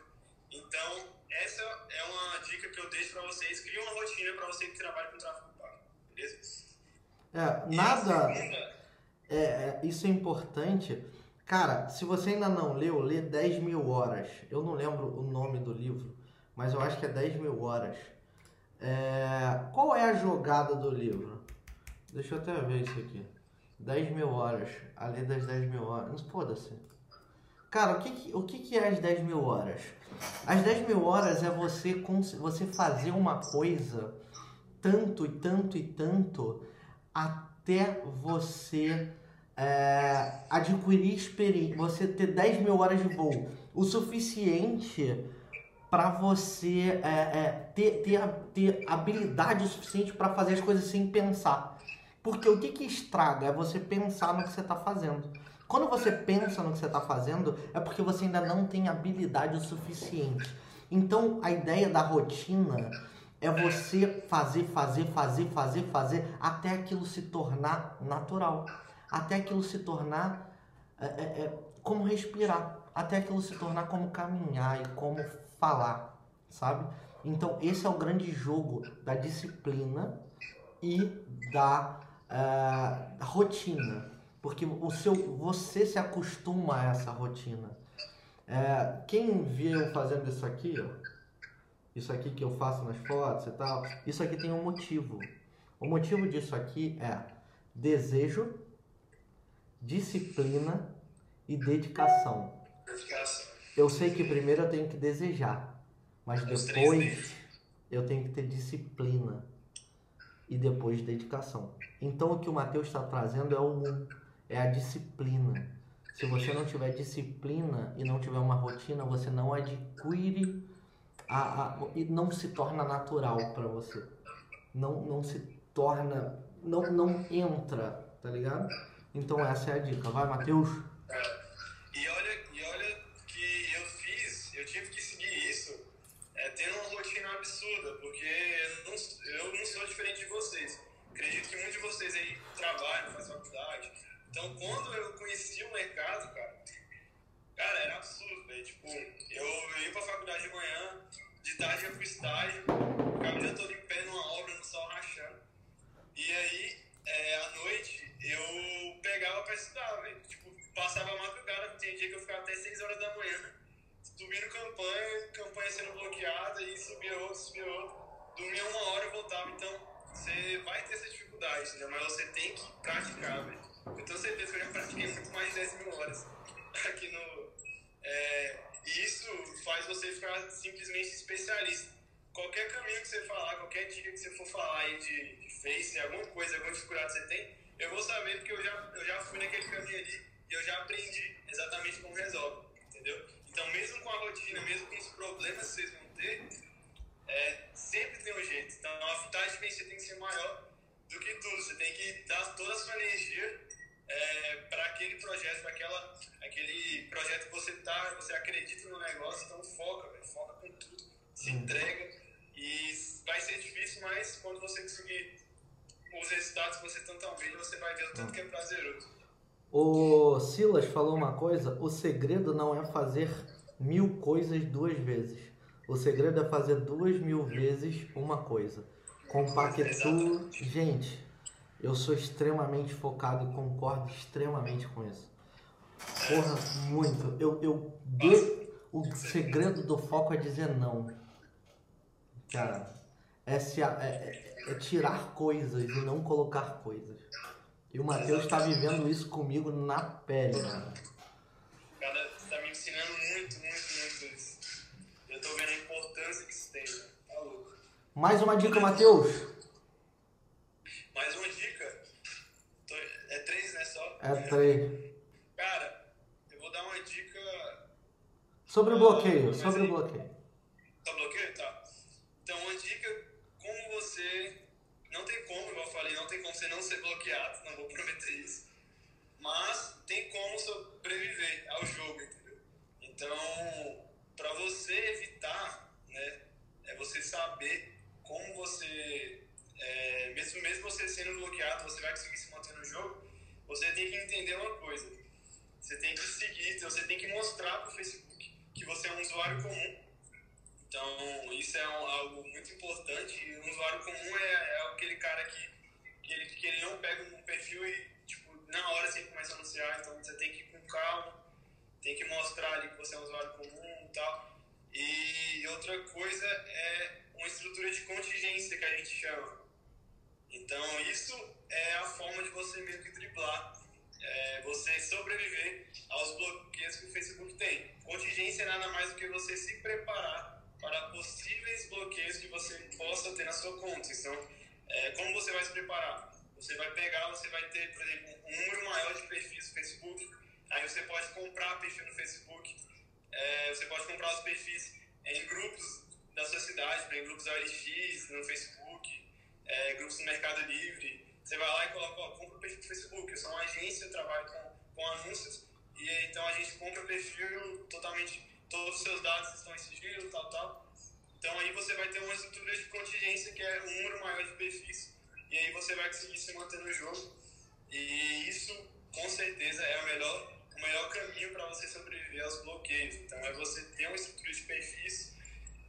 Então, essa é uma dica que eu deixo para vocês. Cria uma rotina para você que trabalha com tráfego pago, beleza? É, nada. É, é, isso é importante. Cara, se você ainda não leu, lê 10 mil horas. Eu não lembro o nome do livro, mas eu acho que é 10 mil horas. É, qual é a jogada do livro? Deixa eu até ver isso aqui. 10 mil horas. A lei das 10 mil horas. Não foda-se. Cara, o que, que- o que, que é as 10 mil horas? As 10 mil horas é você, você fazer uma coisa tanto e tanto e tanto até você é, adquirir experiência, você ter 10 mil horas de voo, o suficiente para você é, é, ter, ter, ter habilidade o suficiente para fazer as coisas sem pensar. Porque o que, que estraga é você pensar no que você está fazendo. Quando você pensa no que você está fazendo, é porque você ainda não tem habilidade o suficiente. Então, a ideia da rotina é você fazer, fazer, fazer, fazer, fazer, até aquilo se tornar natural. Até aquilo se tornar é, é, é, como respirar. Até aquilo se tornar como caminhar e como falar, sabe? Então, esse é o grande jogo da disciplina e da eh, rotina. Porque o seu, você se acostuma a essa rotina. É, quem vê eu fazendo isso aqui, ó, isso aqui que eu faço nas fotos e tal, isso aqui tem um motivo. O motivo disso aqui é desejo, disciplina e dedicação. Eu sei que primeiro eu tenho que desejar, mas depois eu tenho que ter disciplina e depois dedicação. Então o que o Mateus está trazendo é o um, é a disciplina. Se você não tiver disciplina e não tiver uma rotina, você não adquire a, a- e não se torna natural para você. Não, não se torna, não, não entra, tá ligado? Então essa é a dica. Vai, Mateus. Eu ia pra faculdade de manhã, de tarde ia pro estágio, ficava o dia todo em pé numa obra, no sol rachando. E aí, é, à noite, eu pegava pra estudar, velho. Tipo, passava a madrugada, tinha dia que eu ficava até 6 horas da manhã, subindo campanha, campanha sendo bloqueada, e subia outro, subia outro. Dormia uma hora e voltava. Então, você vai ter essa dificuldade, né? mas você tem que praticar, velho. Eu tenho certeza que eu já pratiquei muito mais de 10 mil horas [laughs] aqui no. É, e isso faz você ficar simplesmente especialista. Qualquer caminho que você falar, qualquer dica que você for falar aí de, de Face, alguma coisa, alguma dificuldade que você tem, eu vou saber porque eu já, eu já fui naquele caminho ali e eu já aprendi exatamente como resolve, entendeu? Então, mesmo com a rotina, mesmo com os problemas que vocês vão ter, é, sempre tem um jeito. Então, a vantagem de vencer tem que ser maior do que tudo. Você tem que dar toda a sua energia é, para aquele projeto, para aquele projeto que você tá, você acredita no negócio, então foca, véio, foca com tudo, se uhum. entrega e vai ser difícil, mas quando você conseguir os resultados que você tanto almeja, você vai ver o tanto que é prazeroso. O Silas falou uma coisa: o segredo não é fazer mil coisas duas vezes. O segredo é fazer duas mil vezes uma coisa. Compactua. Gente, eu sou extremamente focado e concordo extremamente com isso. Porra, muito. Eu, eu de... O segredo do foco é dizer não. Cara, é, se, é, é, é tirar coisas e não colocar coisas. E o Matheus está vivendo isso comigo na pele, cara. Cara, você tá me ensinando muito, muito, muito isso. Eu tô vendo a importância que isso tem, né? Tá louco. Mais uma dica, Matheus. Mais uma dica? É três, É. Cara, eu vou dar uma dica... Sobre o bloqueio, sobre o bloqueio. Tá bloqueio? Tá. Então, uma dica, como você não tem como, igual eu falei, não tem como você não ser bloqueado, não vou prometer isso. Mas tem como sobreviver ao jogo, entendeu? Então, para você evitar, né, é você saber como você, é, mesmo, mesmo você sendo bloqueado, você vai conseguir se manter no jogo, você tem que entender uma coisa. Você tem que seguir, você tem que mostrar para o Facebook que você é um usuário comum então, isso é um, algo muito importante. Um usuário comum é, é aquele cara que, que, ele, que ele não pega um perfil e, tipo, na hora você começa a anunciar. Então, você tem que ir com calma, tem que mostrar ali que você é um usuário comum e tal. E outra coisa é uma estrutura de contingência que a gente chama. Então, isso é a forma de você meio que driblar, é, você sobreviver aos bloqueios que o Facebook tem. Contingência é nada mais do que você se preparar para possíveis bloqueios que você possa ter na sua conta. Então, é, como você vai se preparar? Você vai pegar, você vai ter, por exemplo, um número maior de perfis no Facebook, aí você pode comprar perfil no Facebook, é, você pode comprar os perfis em grupos da sua cidade, em grupos OLX, no Facebook, é, grupos no Mercado Livre. Você vai lá e coloca, ó, compra o perfil no Facebook. Eu sou uma agência, eu trabalho com, com anúncios, e então a gente compra o perfil totalmente todos os seus dados estão em sigilo, tal, tal. Então aí você vai ter uma estrutura de contingência que é um número maior de perfis e aí você vai conseguir se manter no jogo. E isso, com certeza, é o melhor, o melhor caminho para você sobreviver aos bloqueios. Então é você ter uma estrutura de perfis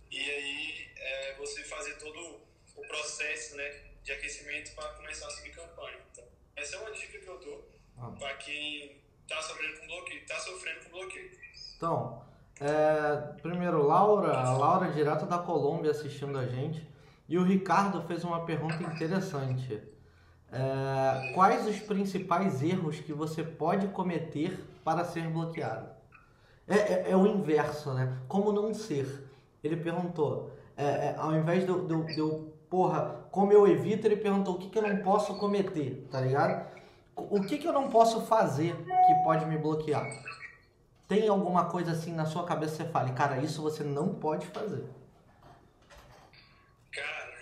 e aí é você fazer todo o processo né, de aquecimento para começar a subir campanha. Então, essa é uma dica que eu dou ah. para quem está sofrendo com bloqueio. Tá sofrendo com bloqueio. Então, é, primeiro, Laura, a Laura direto da Colômbia assistindo a gente. E o Ricardo fez uma pergunta interessante. É, quais os principais erros que você pode cometer para ser bloqueado? É, é, é o inverso, né? Como não ser? Ele perguntou, é, é, ao invés de, de, de eu, porra, como eu evito, ele perguntou o que, que eu não posso cometer, tá ligado? O que, que eu não posso fazer que pode me bloquear? Tem alguma coisa assim na sua cabeça que você fale, cara, isso você não pode fazer? Cara.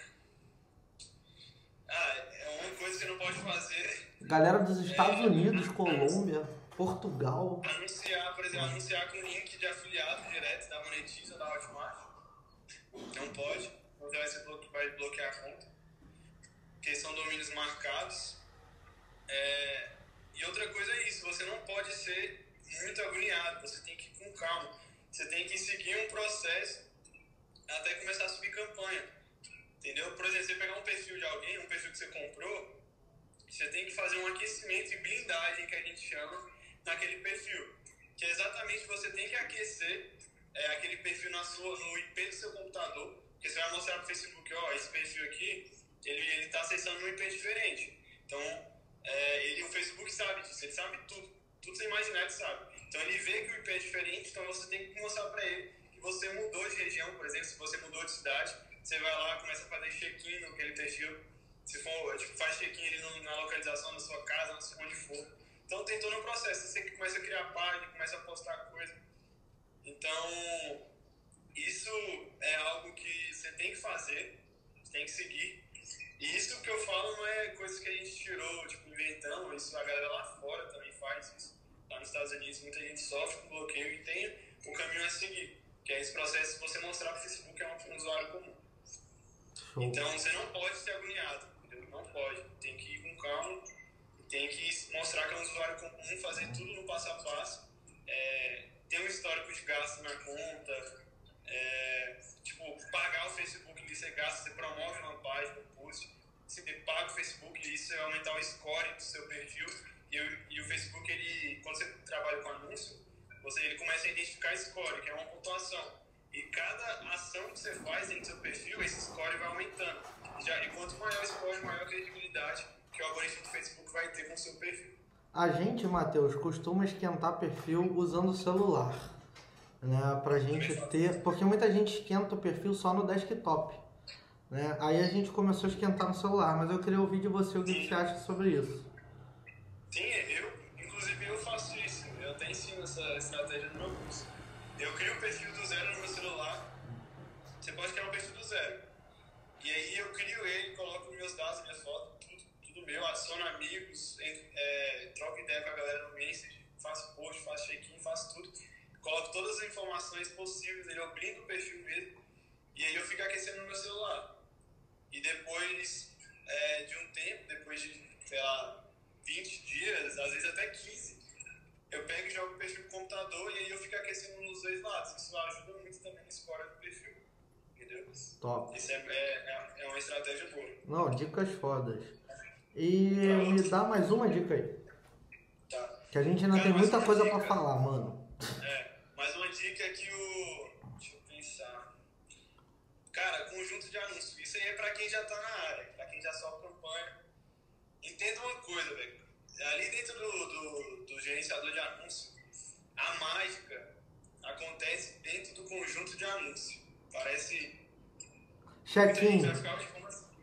Ah, é uma coisa que não pode fazer. Galera dos Estados é, Unidos, Colômbia, Portugal. Anunciar, por exemplo, anunciar com link de afiliado direto da Monetiza da Hotmart. Não pode. Vai bloquear a conta. Porque são domínios marcados. É... E outra coisa é isso, você não pode ser muito agoniado, você tem que ir com calma, você tem que seguir um processo até começar a subir campanha. Entendeu? Por exemplo, você pegar um perfil de alguém, um perfil que você comprou, você tem que fazer um aquecimento e blindagem que a gente chama naquele perfil. Que é exatamente você tem que aquecer é, aquele perfil na sua, no IP do seu computador, porque você vai mostrar para o Facebook, ó, esse perfil aqui ele, ele tá acessando um IP diferente. Então, é, ele, o Facebook sabe disso, ele sabe tudo. Tudo você imaginar, ele sabe. Então, ele vê que o IP é diferente, então você tem que mostrar para ele que você mudou de região, por exemplo, se você mudou de cidade, você vai lá, começa a fazer check-in no aquele perfil, se for, tipo, faz check-in na localização da sua casa, onde for. Então, tem todo um processo. Você começa a criar página, começa a postar coisa. Então, isso é algo que você tem que fazer, tem que seguir. E isso que eu falo não é coisa que a gente tirou, tipo, inventamos, isso a galera lá fora também faz isso. Lá nos Estados Unidos muita gente sofre com bloqueio e tem o caminho a seguir, que é esse processo de você mostrar que o Facebook é um usuário comum. Show. Então você não pode ser agoniado, entendeu? Não pode. Tem que ir com calma, tem que mostrar que é um usuário comum, fazer tudo no passo a passo. É, ter um histórico de gasto na conta, é, tipo, pagar o Facebook ali, você gasta, você promove uma página, um post, você paga o Facebook, isso é aumentar o score do seu perfil. E, e o Facebook, ele, quando você trabalha com anúncio, você, ele começa a identificar score, que é uma pontuação. E cada ação que você faz dentro do seu perfil, esse score vai aumentando. Já, e quanto maior o score, maior a credibilidade que o algoritmo do Facebook vai ter com o seu perfil. A gente, Matheus, costuma esquentar perfil usando o celular né, pra gente ter, porque muita gente esquenta o perfil só no desktop, né? Aí a gente começou a esquentar no celular, mas eu queria ouvir de você o que você acha sobre isso. Sim, eu, inclusive eu faço isso, eu até ensino essa estratégia no meu curso. Eu crio um perfil do zero no meu celular, você pode criar um perfil do zero. E aí eu crio ele, coloco meus dados, minhas fotos, tudo, tudo meu, adiciono amigos, é, troco ideia com a galera no Message, faço post, faço check-in, faço tudo coloco todas as informações possíveis, ele eu blindo o perfil mesmo, e aí eu fico aquecendo no meu celular. E depois é, de um tempo, depois de, sei lá, 20 dias, às vezes até 15, eu pego e jogo o perfil no computador e aí eu fico aquecendo nos dois lados. Isso ajuda muito também na escolha do perfil. Entendeu? Top. Isso é, é, é uma estratégia boa. Não, dicas fodas. E me dá mais uma dica aí. Tá. Que a gente ainda Cara, tem muita coisa pra falar, mano. É dica é que o. Deixa eu pensar. Cara, conjunto de anúncios. Isso aí é pra quem já tá na área, pra quem já sofre campanha. Entenda uma coisa, velho. Ali dentro do, do, do gerenciador de anúncio, a mágica acontece dentro do conjunto de anúncios. Parece. Check-in.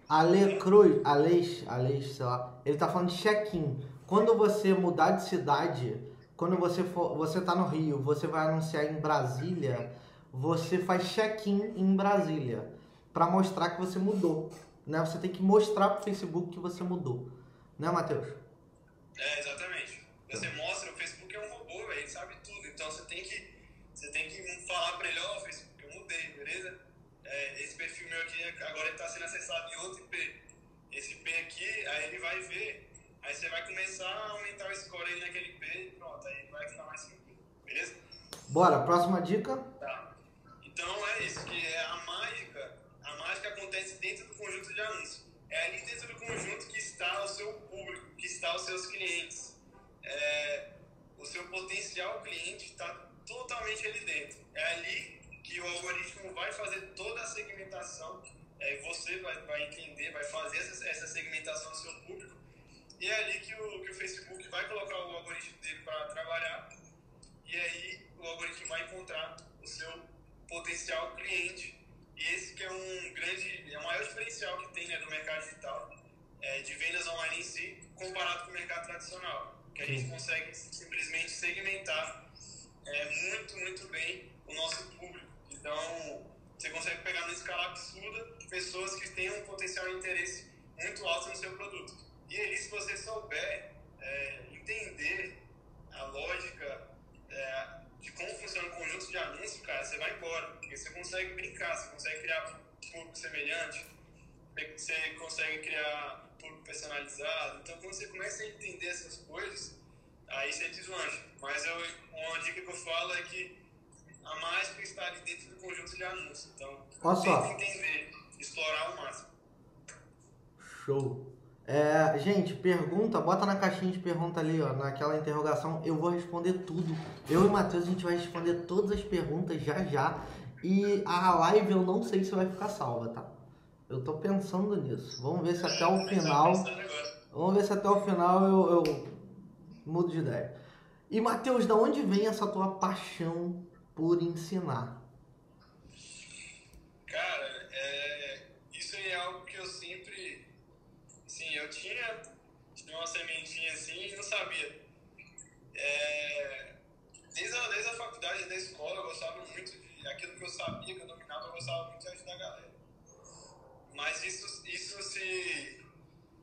Ale Cruz, Aleix, Aleix, sei lá, ele tá falando de check-in. Quando você mudar de cidade, quando você for, você tá no Rio, você vai anunciar em Brasília, você faz check-in em Brasília para mostrar que você mudou, né? Você tem que mostrar pro Facebook que você mudou, né, Matheus? É, exatamente. Você mostra, o Facebook é um robô, ele sabe tudo. Então você tem que você tem que falar para ele, ó, oh, Facebook, eu mudei, beleza? É, esse perfil meu aqui agora está sendo acessado em outro IP. Esse IP aqui, aí ele vai ver Aí você vai começar a aumentar o score aí naquele P e pronto, aí vai ficar mais tranquilo, beleza? Bora, próxima dica. Tá. Então é isso, que é a mágica, a mágica acontece dentro do conjunto de anúncios. É ali dentro do conjunto que está o seu público, que está os seus clientes. É, o seu potencial cliente está totalmente ali dentro. É ali que o algoritmo vai fazer toda a segmentação. É, você vai, vai entender, vai fazer essa, essa segmentação do seu público e é ali que o, que o Facebook vai colocar o algoritmo dele para trabalhar. E aí o algoritmo vai encontrar o seu potencial cliente. E esse que é um grande, é o maior diferencial que tem né, do mercado digital, é, de vendas online em si, comparado com o mercado tradicional. Que a gente consegue simplesmente segmentar é, muito, muito bem o nosso público. Então, você consegue pegar numa escala absurda pessoas que têm um potencial de interesse muito alto no seu produto. E aí, se você souber é, entender a lógica é, de como funciona o conjunto de anúncios, cara, você vai embora. Porque você consegue brincar, você consegue criar público semelhante, você consegue criar público personalizado. Então, quando você começa a entender essas coisas, aí você deslancha. Mas eu, uma dica que eu falo é que a mágica está ali dentro do conjunto de anúncios. Então, tenta entender, explorar ao máximo. Show. É, gente, pergunta, bota na caixinha de pergunta ali, ó, naquela interrogação, eu vou responder tudo. Eu e o Matheus, a gente vai responder todas as perguntas já já. E a live eu não sei se vai ficar salva, tá? Eu tô pensando nisso. Vamos ver se até o final. Vamos ver se até o final eu, eu mudo de ideia. E Matheus, da onde vem essa tua paixão por ensinar? Cara, é, isso é algo que eu sempre. Sim, eu tinha, tinha uma sementinha assim e não sabia. É, desde, a, desde a faculdade, desde a escola, eu gostava muito de. Aquilo que eu sabia, que eu dominava, eu gostava muito de ajudar a galera. Mas isso, isso se,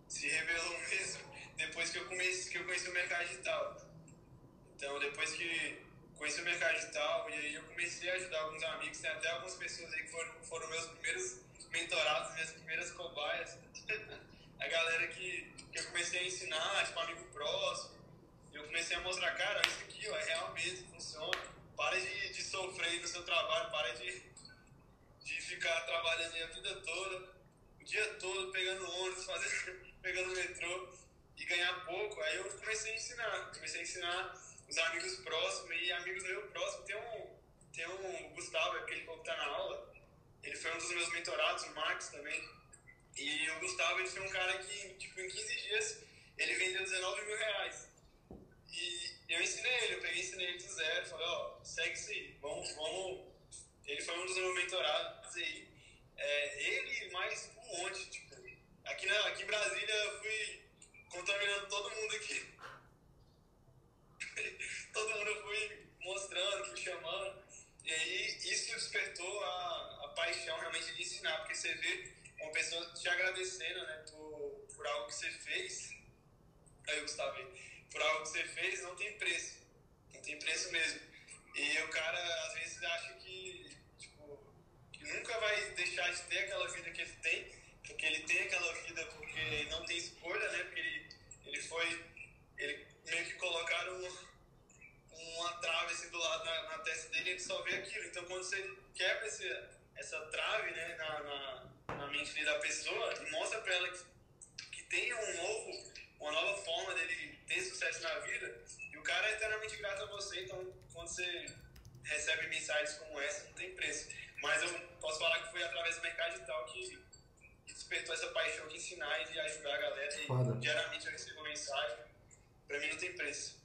se revelou [laughs] mesmo depois que eu, comecei, que eu conheci o mercado digital. Então, depois que conheci o mercado digital, e aí eu comecei a ajudar alguns amigos, tem até algumas pessoas aí que foram, foram meus primeiros mentorados, minhas primeiras cobaias. [laughs] a galera que, que eu comecei a ensinar, tipo, amigo próximo. Eu comecei a mostrar, cara, isso aqui ó, é real mesmo, funciona. Para de, de sofrer no seu trabalho, para de, de ficar trabalhando a vida toda, o dia todo, pegando ônibus, fazendo, [laughs] pegando metrô e ganhar pouco. Aí eu comecei a ensinar, comecei a ensinar os amigos próximos e amigos meu próximo. Tem um, tem um Gustavo, aquele que tá na aula, ele foi um dos meus mentorados, o Max também. E o Gustavo, ele foi um cara que, tipo, em 15 dias, ele vendeu 19 mil reais. E eu ensinei ele, eu peguei e ensinei ele do zero, falei, ó, segue isso aí, vamos, vamos. Ele foi um dos meus mentorados aí. É, ele mais um monte, tipo, aqui, na, aqui em Brasília eu fui contaminando todo mundo aqui. [laughs] todo mundo eu fui mostrando, fui chamando. E aí isso despertou a, a paixão realmente de ensinar, porque você vê uma pessoa te agradecendo, né, por, por algo que você fez. Aí, Gustavo, por algo que você fez, não tem preço. Não tem preço mesmo. E o cara, às vezes, acha que, tipo, que nunca vai deixar de ter aquela vida que ele tem, porque ele tem aquela vida porque não tem escolha, né? Porque ele, ele foi. Ele meio que colocaram uma trave assim do lado na, na testa dele ele só vê aquilo. Então, quando você quebra esse, essa trave né, na, na, na mente da pessoa e mostra pra ela que, que tem um novo, uma nova forma dele ter sucesso na vida, e o cara é eternamente grato a você. Então, quando você recebe mensagens como essa, não tem preço. Mas eu posso falar que foi através do mercado digital que, que despertou essa paixão de ensinar e de ajudar a galera. E Foda. diariamente eu recebo mensagem. Pra mim não tem preço.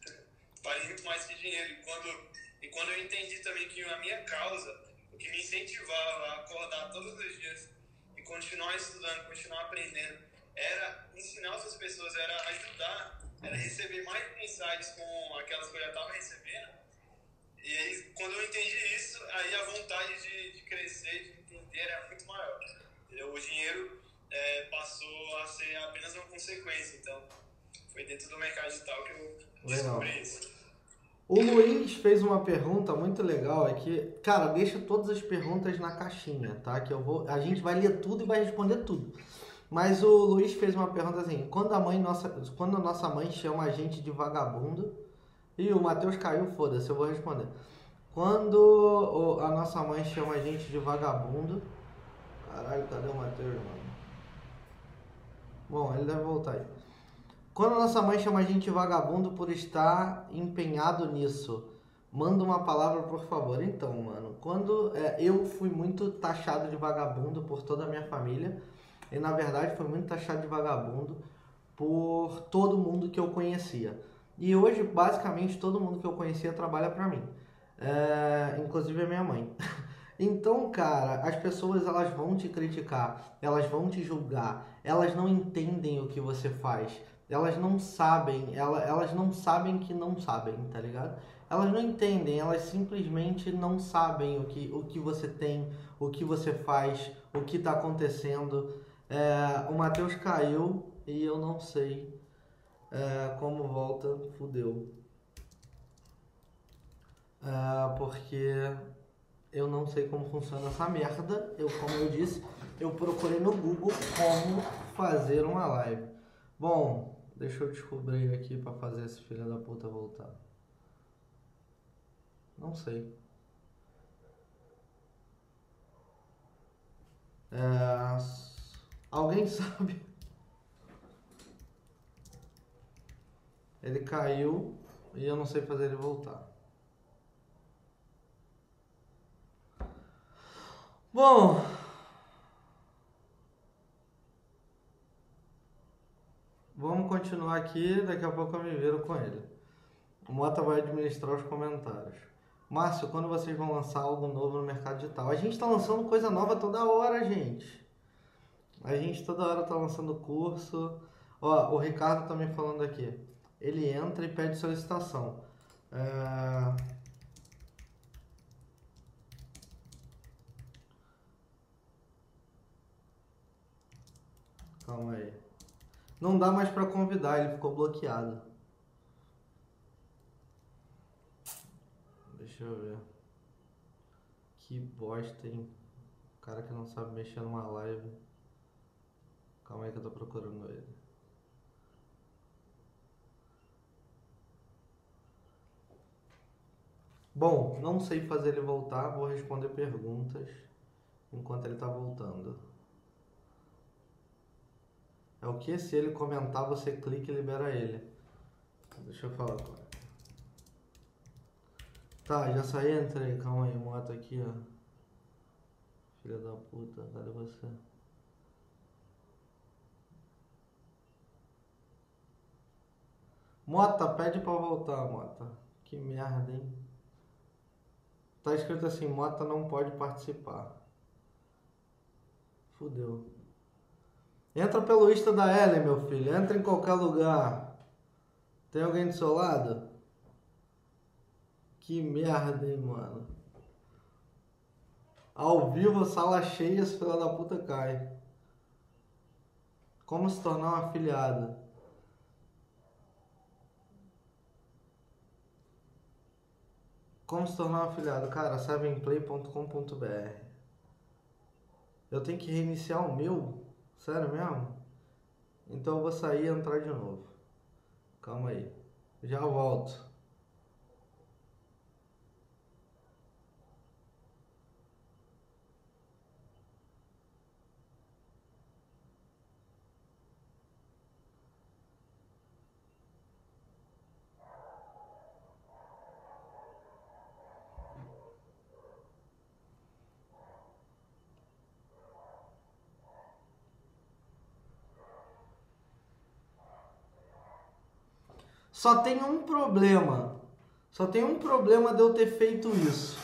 Vale muito mais que dinheiro. E quando, e quando eu entendi também que a minha causa, o que me incentivava a acordar todos os dias e continuar estudando, continuar aprendendo, era ensinar outras pessoas, era ajudar, era receber mais mensagens com aquelas que eu já estava recebendo. E aí, quando eu entendi isso, aí a vontade de, de crescer, de entender, era muito maior. Entendeu? O dinheiro é, passou a ser apenas uma consequência. Então, foi dentro do mercado digital que eu Legal. descobri isso. O Luiz fez uma pergunta muito legal aqui. Cara, deixa todas as perguntas na caixinha, tá? Que eu vou, a gente vai ler tudo e vai responder tudo. Mas o Luiz fez uma pergunta assim: quando a mãe nossa, quando a nossa mãe chama a gente de vagabundo, e o Matheus caiu, foda-se, eu vou responder. Quando a nossa mãe chama a gente de vagabundo, caralho, cadê o Matheus, mano? Bom, ele deve voltar aí. Quando a nossa mãe chama a gente de vagabundo por estar empenhado nisso, manda uma palavra, por favor. Então, mano, quando é, eu fui muito taxado de vagabundo por toda a minha família, e na verdade fui muito taxado de vagabundo por todo mundo que eu conhecia. E hoje, basicamente, todo mundo que eu conhecia trabalha pra mim, É, inclusive a minha mãe. [laughs] Então, cara, as pessoas elas vão te criticar, elas vão te julgar, elas não entendem o que você faz, elas não sabem, ela- elas não sabem que não sabem, tá ligado? Elas não entendem, elas simplesmente não sabem o que, o que você tem, o que você faz, o que tá acontecendo. É, o Matheus caiu e eu não sei é, como volta, fudeu. É, porque eu não sei como funciona essa merda. Eu, como eu disse, eu procurei no Google como fazer uma live. Bom, deixa eu descobrir aqui pra fazer esse filho da puta voltar. Não sei. É, Alguém [laughs] sabe? Ele caiu e eu não sei fazer ele voltar. Bom. Vamos continuar aqui, daqui a pouco eu me viro com ele. O Mota vai administrar os comentários. Márcio, quando vocês vão lançar algo novo no mercado digital? A gente está lançando coisa nova toda hora, gente. A gente toda hora está lançando curso. Ó, o Ricardo tá me falando aqui. Ele entra e pede solicitação. É... Calma aí. Não dá mais pra convidar, ele ficou bloqueado. Deixa eu ver. Que bosta, hein? O cara que não sabe mexer numa live. Calma aí que eu tô procurando ele. Bom, não sei fazer ele voltar, vou responder perguntas enquanto ele tá voltando. É o que? Se ele comentar, você clica e libera ele. Deixa eu falar ele. Tá, já saí, entrei. Calma aí, moto aqui, ó. Filha da puta, cadê você? Mota, pede pra voltar, Mota. Que merda, hein? Tá escrito assim, Mota não pode participar. Fudeu. Entra pelo Insta da Ellen, meu filho. Entra em qualquer lugar. Tem alguém do seu lado? Que merda, hein, mano. Ao vivo, sala cheia, esse filho da puta cai. Como se tornar um afiliado? Como se tornar um afiliado? Cara, sevenplay.com.br Eu tenho que reiniciar o meu? Sério mesmo? Então eu vou sair e entrar de novo. Calma aí. Já volto. Só tem um problema. Só tem um problema de eu ter feito isso.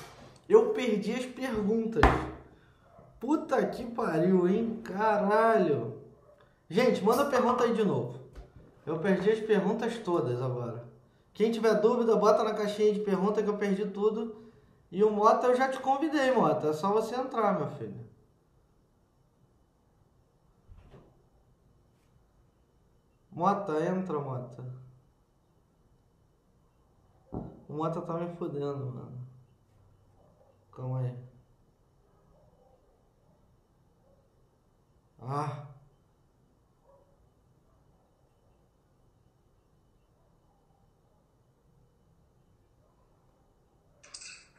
Eu perdi as perguntas. Puta que pariu, hein? Caralho. Gente, manda pergunta aí de novo. Eu perdi as perguntas todas agora. Quem tiver dúvida, bota na caixinha de pergunta que eu perdi tudo. E o Mota eu já te convidei, Mota. É só você entrar, meu filho. Mota, entra, Mota. O Mota tá me fudendo, mano. Calma aí. Ah.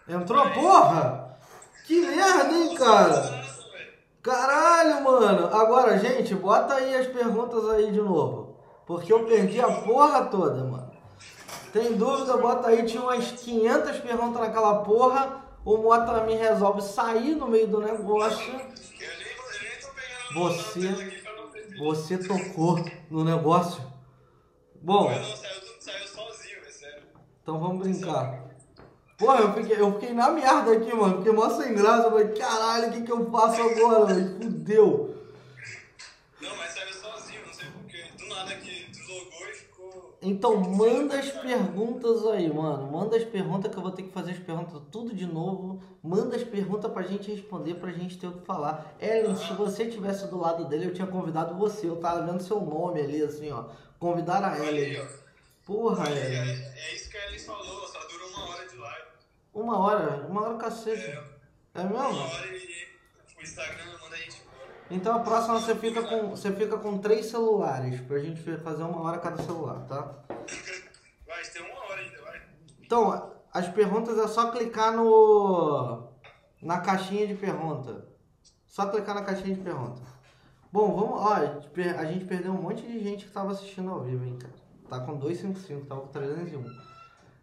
Entrou, porra! Que merda, hein, cara? Caralho, mano. Agora, gente, bota aí as perguntas aí de novo. Porque eu perdi a porra toda, mano. Tem dúvida? Bota aí, tinha umas 500 perguntas naquela porra. O Mota me resolve sair no meio do negócio. Você, você tocou no negócio. Bom. Então vamos brincar. Porra, eu fiquei, eu fiquei na merda aqui, mano. Fiquei mó sem graça. Eu falei, caralho, o que, que eu faço agora? Fudeu. Então manda as perguntas aí, mano. Manda as perguntas que eu vou ter que fazer as perguntas tudo de novo. Manda as perguntas pra gente responder, pra gente ter o que falar. Ellen, se você tivesse do lado dele, eu tinha convidado você. Eu tava vendo seu nome ali, assim, ó. Convidar a Ellen. Porra, Ellen. É, é, isso que a Ellen falou, só dura uma hora de live. Uma hora? Uma hora cacete. É, é mesmo? Uma hora e o Instagram manda a gente então a próxima você fica com, você fica com três celulares pra gente fazer uma hora cada celular, tá? Vai, tem uma hora ainda, vai. Então, as perguntas é só clicar no na caixinha de pergunta. Só clicar na caixinha de pergunta. Bom, vamos, ó, a gente perdeu um monte de gente que tava assistindo ao vivo, hein, cara. Tá com 255, tava com 301.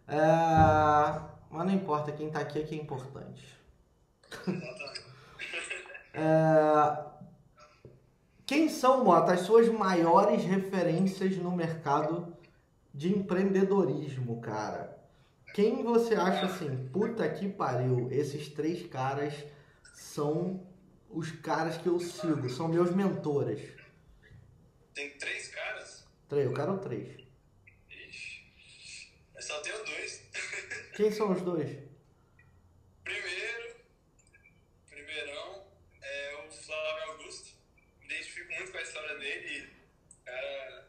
É, mas não importa, quem tá aqui é que é importante. [laughs] é, quem, são, Mota, as suas maiores referências no mercado de empreendedorismo, cara? Quem você acha assim, puta que pariu, esses três caras são os caras que eu sigo, são meus mentores. Tem três caras? Três, eu quero três. Ixi, eu só tenho dois. Quem são os dois? E, Cara,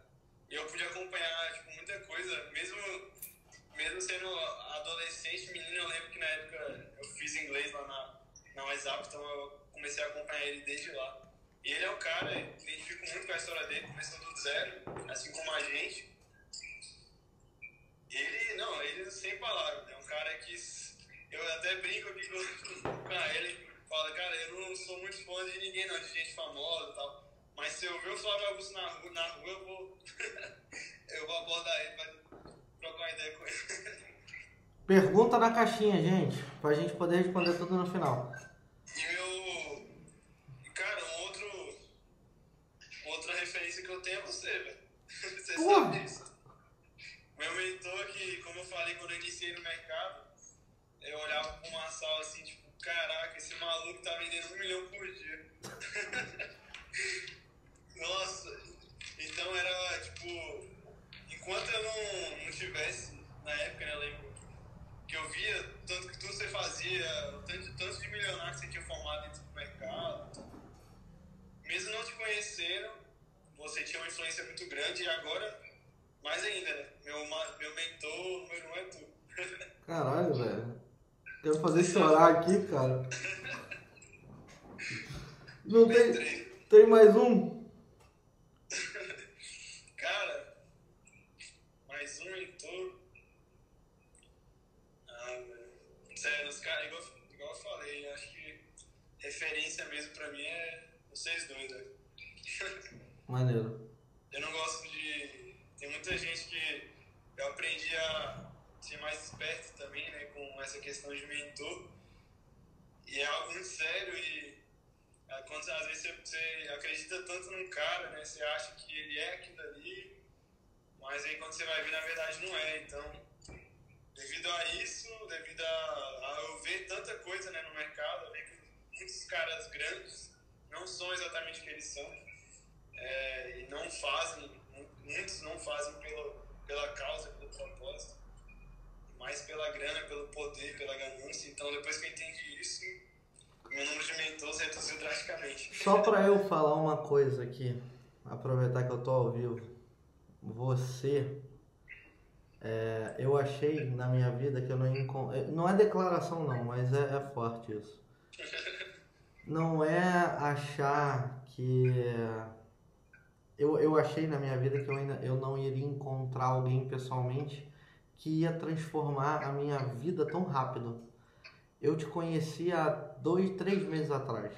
eu pude acompanhar tipo, muita coisa, mesmo, mesmo sendo adolescente, menino, eu lembro que na época eu fiz inglês lá na, na WhatsApp, então eu comecei a acompanhar ele desde lá. E ele é um cara, identifico muito com a história dele, começou do zero, assim como a gente. Ele, não, ele sem palavras, é um cara que eu até brinco aqui com, [laughs] com ele, fala, cara, eu não sou muito fã de ninguém não, de gente famosa e tal, mas se eu ver o Flávio Augusto na rua, na rua eu vou [laughs] eu vou abordar ele pra trocar uma ideia com ele. Pergunta na caixinha, gente, pra gente poder responder tudo no final. E meu. Cara, um outro. Outra referência que eu tenho é você, velho. [laughs] Você Porra. sabe disso. Meu mentor, que, como eu falei quando eu iniciei no mercado, eu olhava pra uma sala assim, tipo, caraca, esse maluco tá vendendo um milhão por dia. [laughs] Nossa, então era tipo. Enquanto eu não, não tivesse, na época, né, eu lembro que eu via tanto que tudo você fazia, o tanto, tanto de milionário que você tinha formado dentro do mercado. Mesmo não te conhecendo, você tinha uma influência muito grande e agora, mais ainda, né? Meu, meu mentor número um é tu. [laughs] Caralho, velho. Quero fazer chorar aqui, cara. [laughs] Não tem, tem mais um? Cara, mais um mentor. Ah, velho. Sério, os caras, igual, igual eu falei, eu acho que referência mesmo pra mim é vocês dois, né? [laughs] Maneiro. Eu não gosto de. Tem muita gente que eu aprendi a ser mais esperto também, né, com essa questão de mentor. E é algo muito sério e ah, quando às vezes você, você acredita tanto num cara, né, você acha que ele é aquilo ali, mas aí quando você vai ver, na verdade não é. Então, devido a isso, devido a, a eu ver tanta coisa né, no mercado, eu ver que muitos caras grandes não são exatamente o que eles são é, e não fazem, mu- muitos não fazem pelo, pela causa, pelo propósito, mais pela grana, pelo poder, pela ganância. Então, depois que eu entendi isso, meu número de mentores reduziu drasticamente. Só pra eu falar uma coisa aqui, aproveitar que eu tô ao vivo. Você, é, eu achei na minha vida que eu não ia Não é declaração não, mas é, é forte isso. [laughs] Não é achar que. Eu, eu achei na minha vida que eu, ainda, eu não iria encontrar alguém pessoalmente que ia transformar a minha vida tão rápido. Eu te conheci há dois, três meses atrás.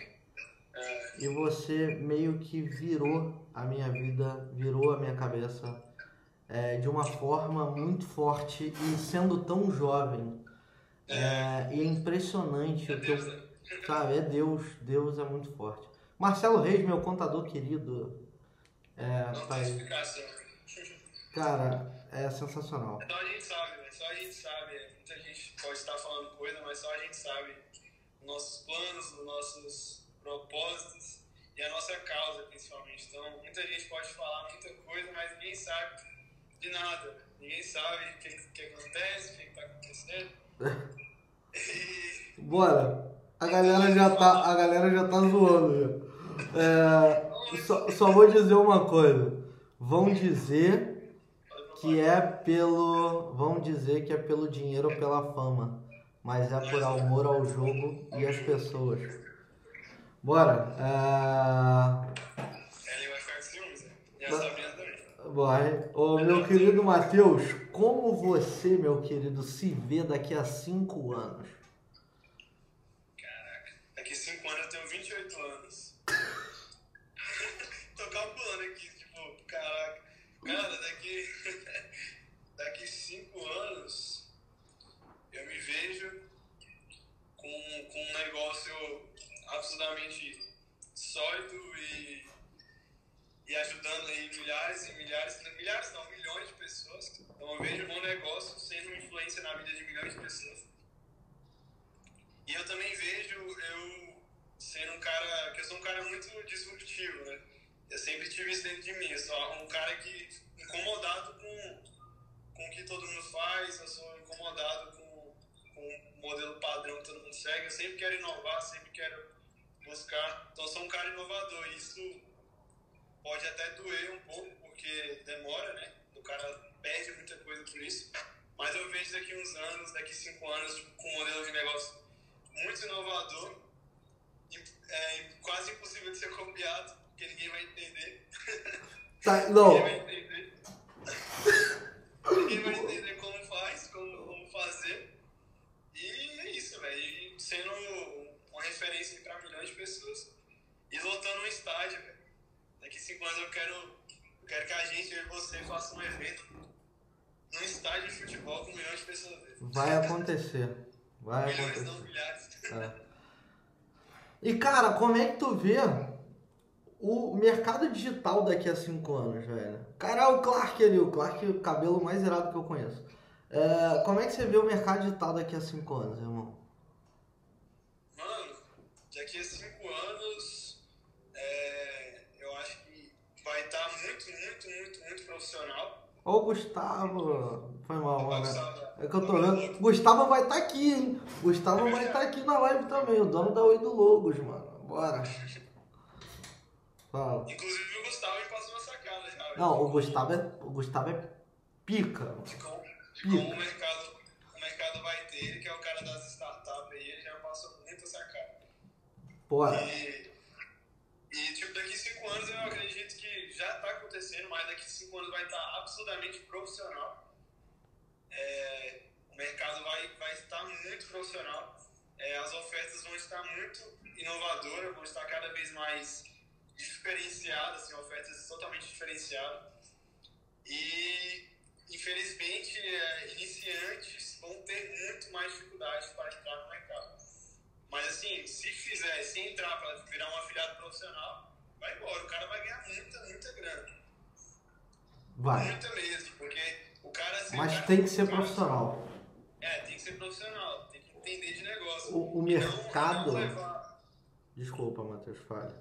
E você meio que virou a minha vida, virou a minha cabeça é, de uma forma muito forte e sendo tão jovem. É, e é impressionante o teu, sabe, é Deus, Deus é muito forte. Marcelo Reis, meu contador querido, é, Não tem aí. explicação. Cara, é sensacional. Só a gente sabe, né? Só a gente sabe. Muita gente pode estar falando coisa, mas só a gente sabe os nossos planos, os nossos propósitos e a nossa causa, principalmente. Então, muita gente pode falar muita coisa, mas ninguém sabe de nada. Ninguém sabe o que, que acontece, o que está acontecendo. [laughs] Bora. A galera já tá, a galera já tá zoando. Já. É, só, só vou dizer uma coisa. Vão dizer que é pelo, vão dizer que é pelo dinheiro ou pela fama, mas é por amor ao jogo e às pessoas. Bora. É, ele vai. Ô, meu querido Matheus, como você, meu querido, se vê daqui a cinco anos? Caraca, daqui 5 anos eu tenho 28 anos. Tô calculando aqui, tipo, caraca. Cara, daqui. daqui 5 anos eu me vejo com, com um negócio absolutamente sólido e, e ajudando aí milhares e milhares, milhares não, milhões de pessoas. Então eu vejo um bom negócio sendo influência na vida de milhões de pessoas. E eu também vejo eu sendo um cara, que eu sou um cara muito disruptivo, né? Eu sempre tive isso dentro de mim, eu sou um cara que incomodado com, com o que todo mundo faz, eu sou incomodado com, com o modelo padrão que todo mundo segue, eu sempre quero inovar, sempre quero buscar, então eu sou um cara inovador, isso pode até doer um pouco, porque demora, né? O cara perde muita coisa por isso, mas eu vejo daqui uns anos, daqui cinco anos, com um modelo de negócio muito inovador, é quase impossível de ser copiado, porque ninguém vai entender. Tá, não. ninguém vai entender. ninguém vai entender como faz, como, como fazer. E é isso, velho. Sendo uma referência para milhões de pessoas. E lotando um estádio, velho. Daqui cinco anos eu quero, eu quero que a gente, e você, faça um evento num estádio de futebol com milhões de pessoas. Vai acontecer. Vai milhões acontecer. não milhares. É. E cara, como é que tu vê o mercado digital daqui a cinco anos, velho? Cara, é o Clark ali, o Clark, o cabelo mais irado que eu conheço. É, como é que você vê o mercado digital daqui a cinco anos, irmão? Mano, daqui a cinco anos, é, eu acho que vai estar muito, muito, muito, muito profissional. O Gustavo. Foi mal, Vai né? É que eu tô vendo. Gustavo vai estar aqui, hein? Gustavo vai estar aqui na live também, o dono da Oi do Logos, mano. Bora. Fala. Inclusive o Gustavo me passou uma sacada já. Não, o Gustavo é, o Gustavo é pica. mano. De como, de como o, mercado, o mercado vai ter, que é o cara das startups aí, ele já passou muita sacada. Bora. E, daqui cinco anos vai estar absurdamente profissional. É, o mercado vai, vai estar muito profissional. É, as ofertas vão estar muito inovadoras, vão estar cada vez mais diferenciadas, assim, ofertas totalmente diferenciadas. E, infelizmente, é, iniciantes vão ter muito mais dificuldade para entrar no mercado. Mas assim, se fizer, se entrar para virar um afiliado profissional, vai embora. O cara vai ganhar muita, muita grana. Vai. Muita mesmo, porque o cara... o Mas cara- tem que ser cara- profissional. É, tem que ser profissional, tem que entender de negócio. O- o E não- mercado- não levar- Desculpa, Matheus, fale.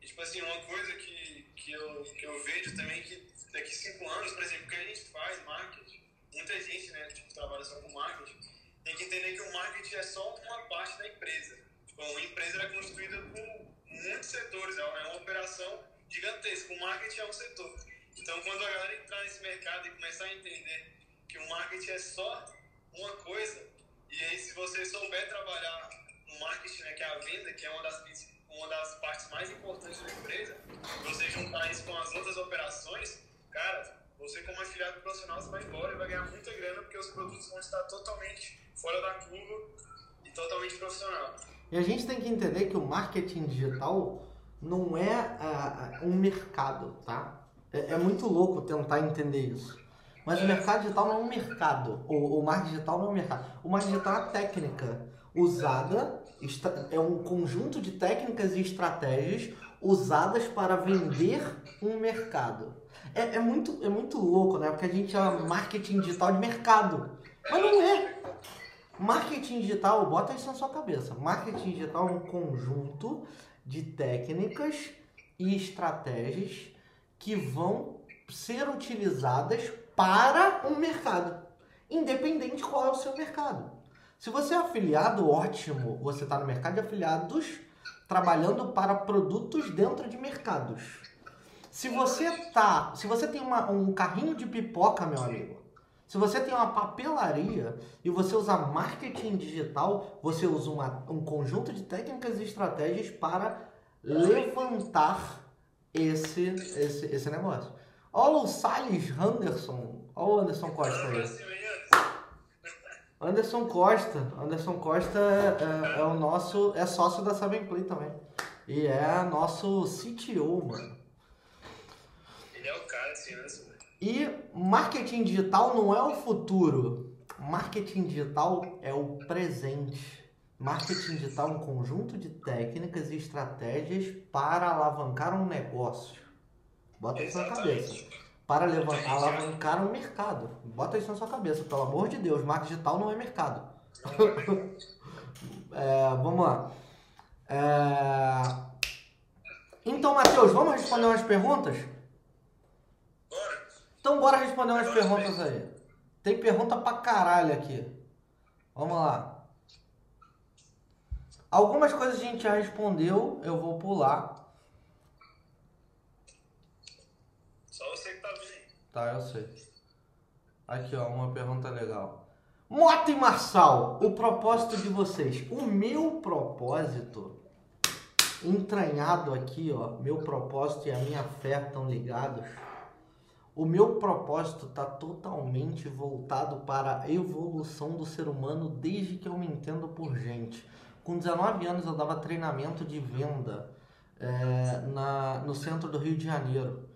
E, tipo assim, uma coisa que, que, eu, que eu vejo também que daqui cinco anos, por exemplo, o que a gente faz, marketing, muita gente, né, tipo, trabalha só com marketing, tem que entender que o marketing é só uma parte da empresa. Tipo, uma empresa é construída por muitos setores, é uma, é uma operação gigantesca. O marketing é um setor. Então, quando a galera entrar nesse mercado e começar a entender que o marketing é só uma coisa, e aí se você souber trabalhar no marketing, né, que é a venda, que é uma das, uma das partes mais importantes da empresa, você juntar isso com as outras operações, cara, você como afiliado profissional, você vai embora e vai ganhar muita grana, porque os produtos vão estar totalmente fora da curva e totalmente profissional. E a gente tem que entender que o marketing digital não é ah, um mercado, tá? É, é muito louco tentar entender isso. Mas o mercado digital não é um mercado. O, o marketing digital não é um mercado. O marketing digital é uma técnica usada, é um conjunto de técnicas e estratégias usadas para vender um mercado. É, é muito, é muito louco, né? Porque a gente chama marketing digital de mercado. Mas não é. Marketing digital, bota isso na sua cabeça. Marketing digital é um conjunto de técnicas e estratégias que vão ser utilizadas para um mercado, independente qual é o seu mercado. Se você é afiliado, ótimo, você está no mercado de afiliados trabalhando para produtos dentro de mercados. Se você tá, se você tem uma- um carrinho de pipoca, meu amigo, se você tem uma papelaria e você usa marketing digital, você usa uma- um conjunto de técnicas e estratégias para levantar esse, esse, esse negócio. Olha o Salles Anderson, olha o Anderson Costa aí. Anderson. Costa, Anderson Costa é, é o nosso, é sócio da Seven Play também. E é nosso CTO, mano. Ele é o cara, assim, Anderson. velho. E marketing digital não é o futuro. Marketing digital é o presente. Marketing digital é um conjunto de técnicas e estratégias para alavancar um negócio. Bota isso na cabeça. Para levantar, alavancar o mercado. Bota isso na sua cabeça, pelo amor de Deus. Marketing digital não é mercado. [laughs] É, vamos lá. É, Então, Matheus, vamos responder umas perguntas? Bora. Então bora responder umas perguntas aí. Tem pergunta pra caralho aqui. Vamos lá. Algumas coisas a gente já respondeu, eu vou pular. Só você que tá vendo. Tá, eu sei. Aqui, ó, uma pergunta legal. Mota e Marçal, o propósito de vocês. O meu propósito, entranhado aqui, ó, meu propósito e a minha fé estão ligados. O meu propósito está totalmente voltado para a evolução do ser humano desde que eu me entendo por gente. Com 19 anos eu dava treinamento de venda é, na, no centro do Rio de Janeiro.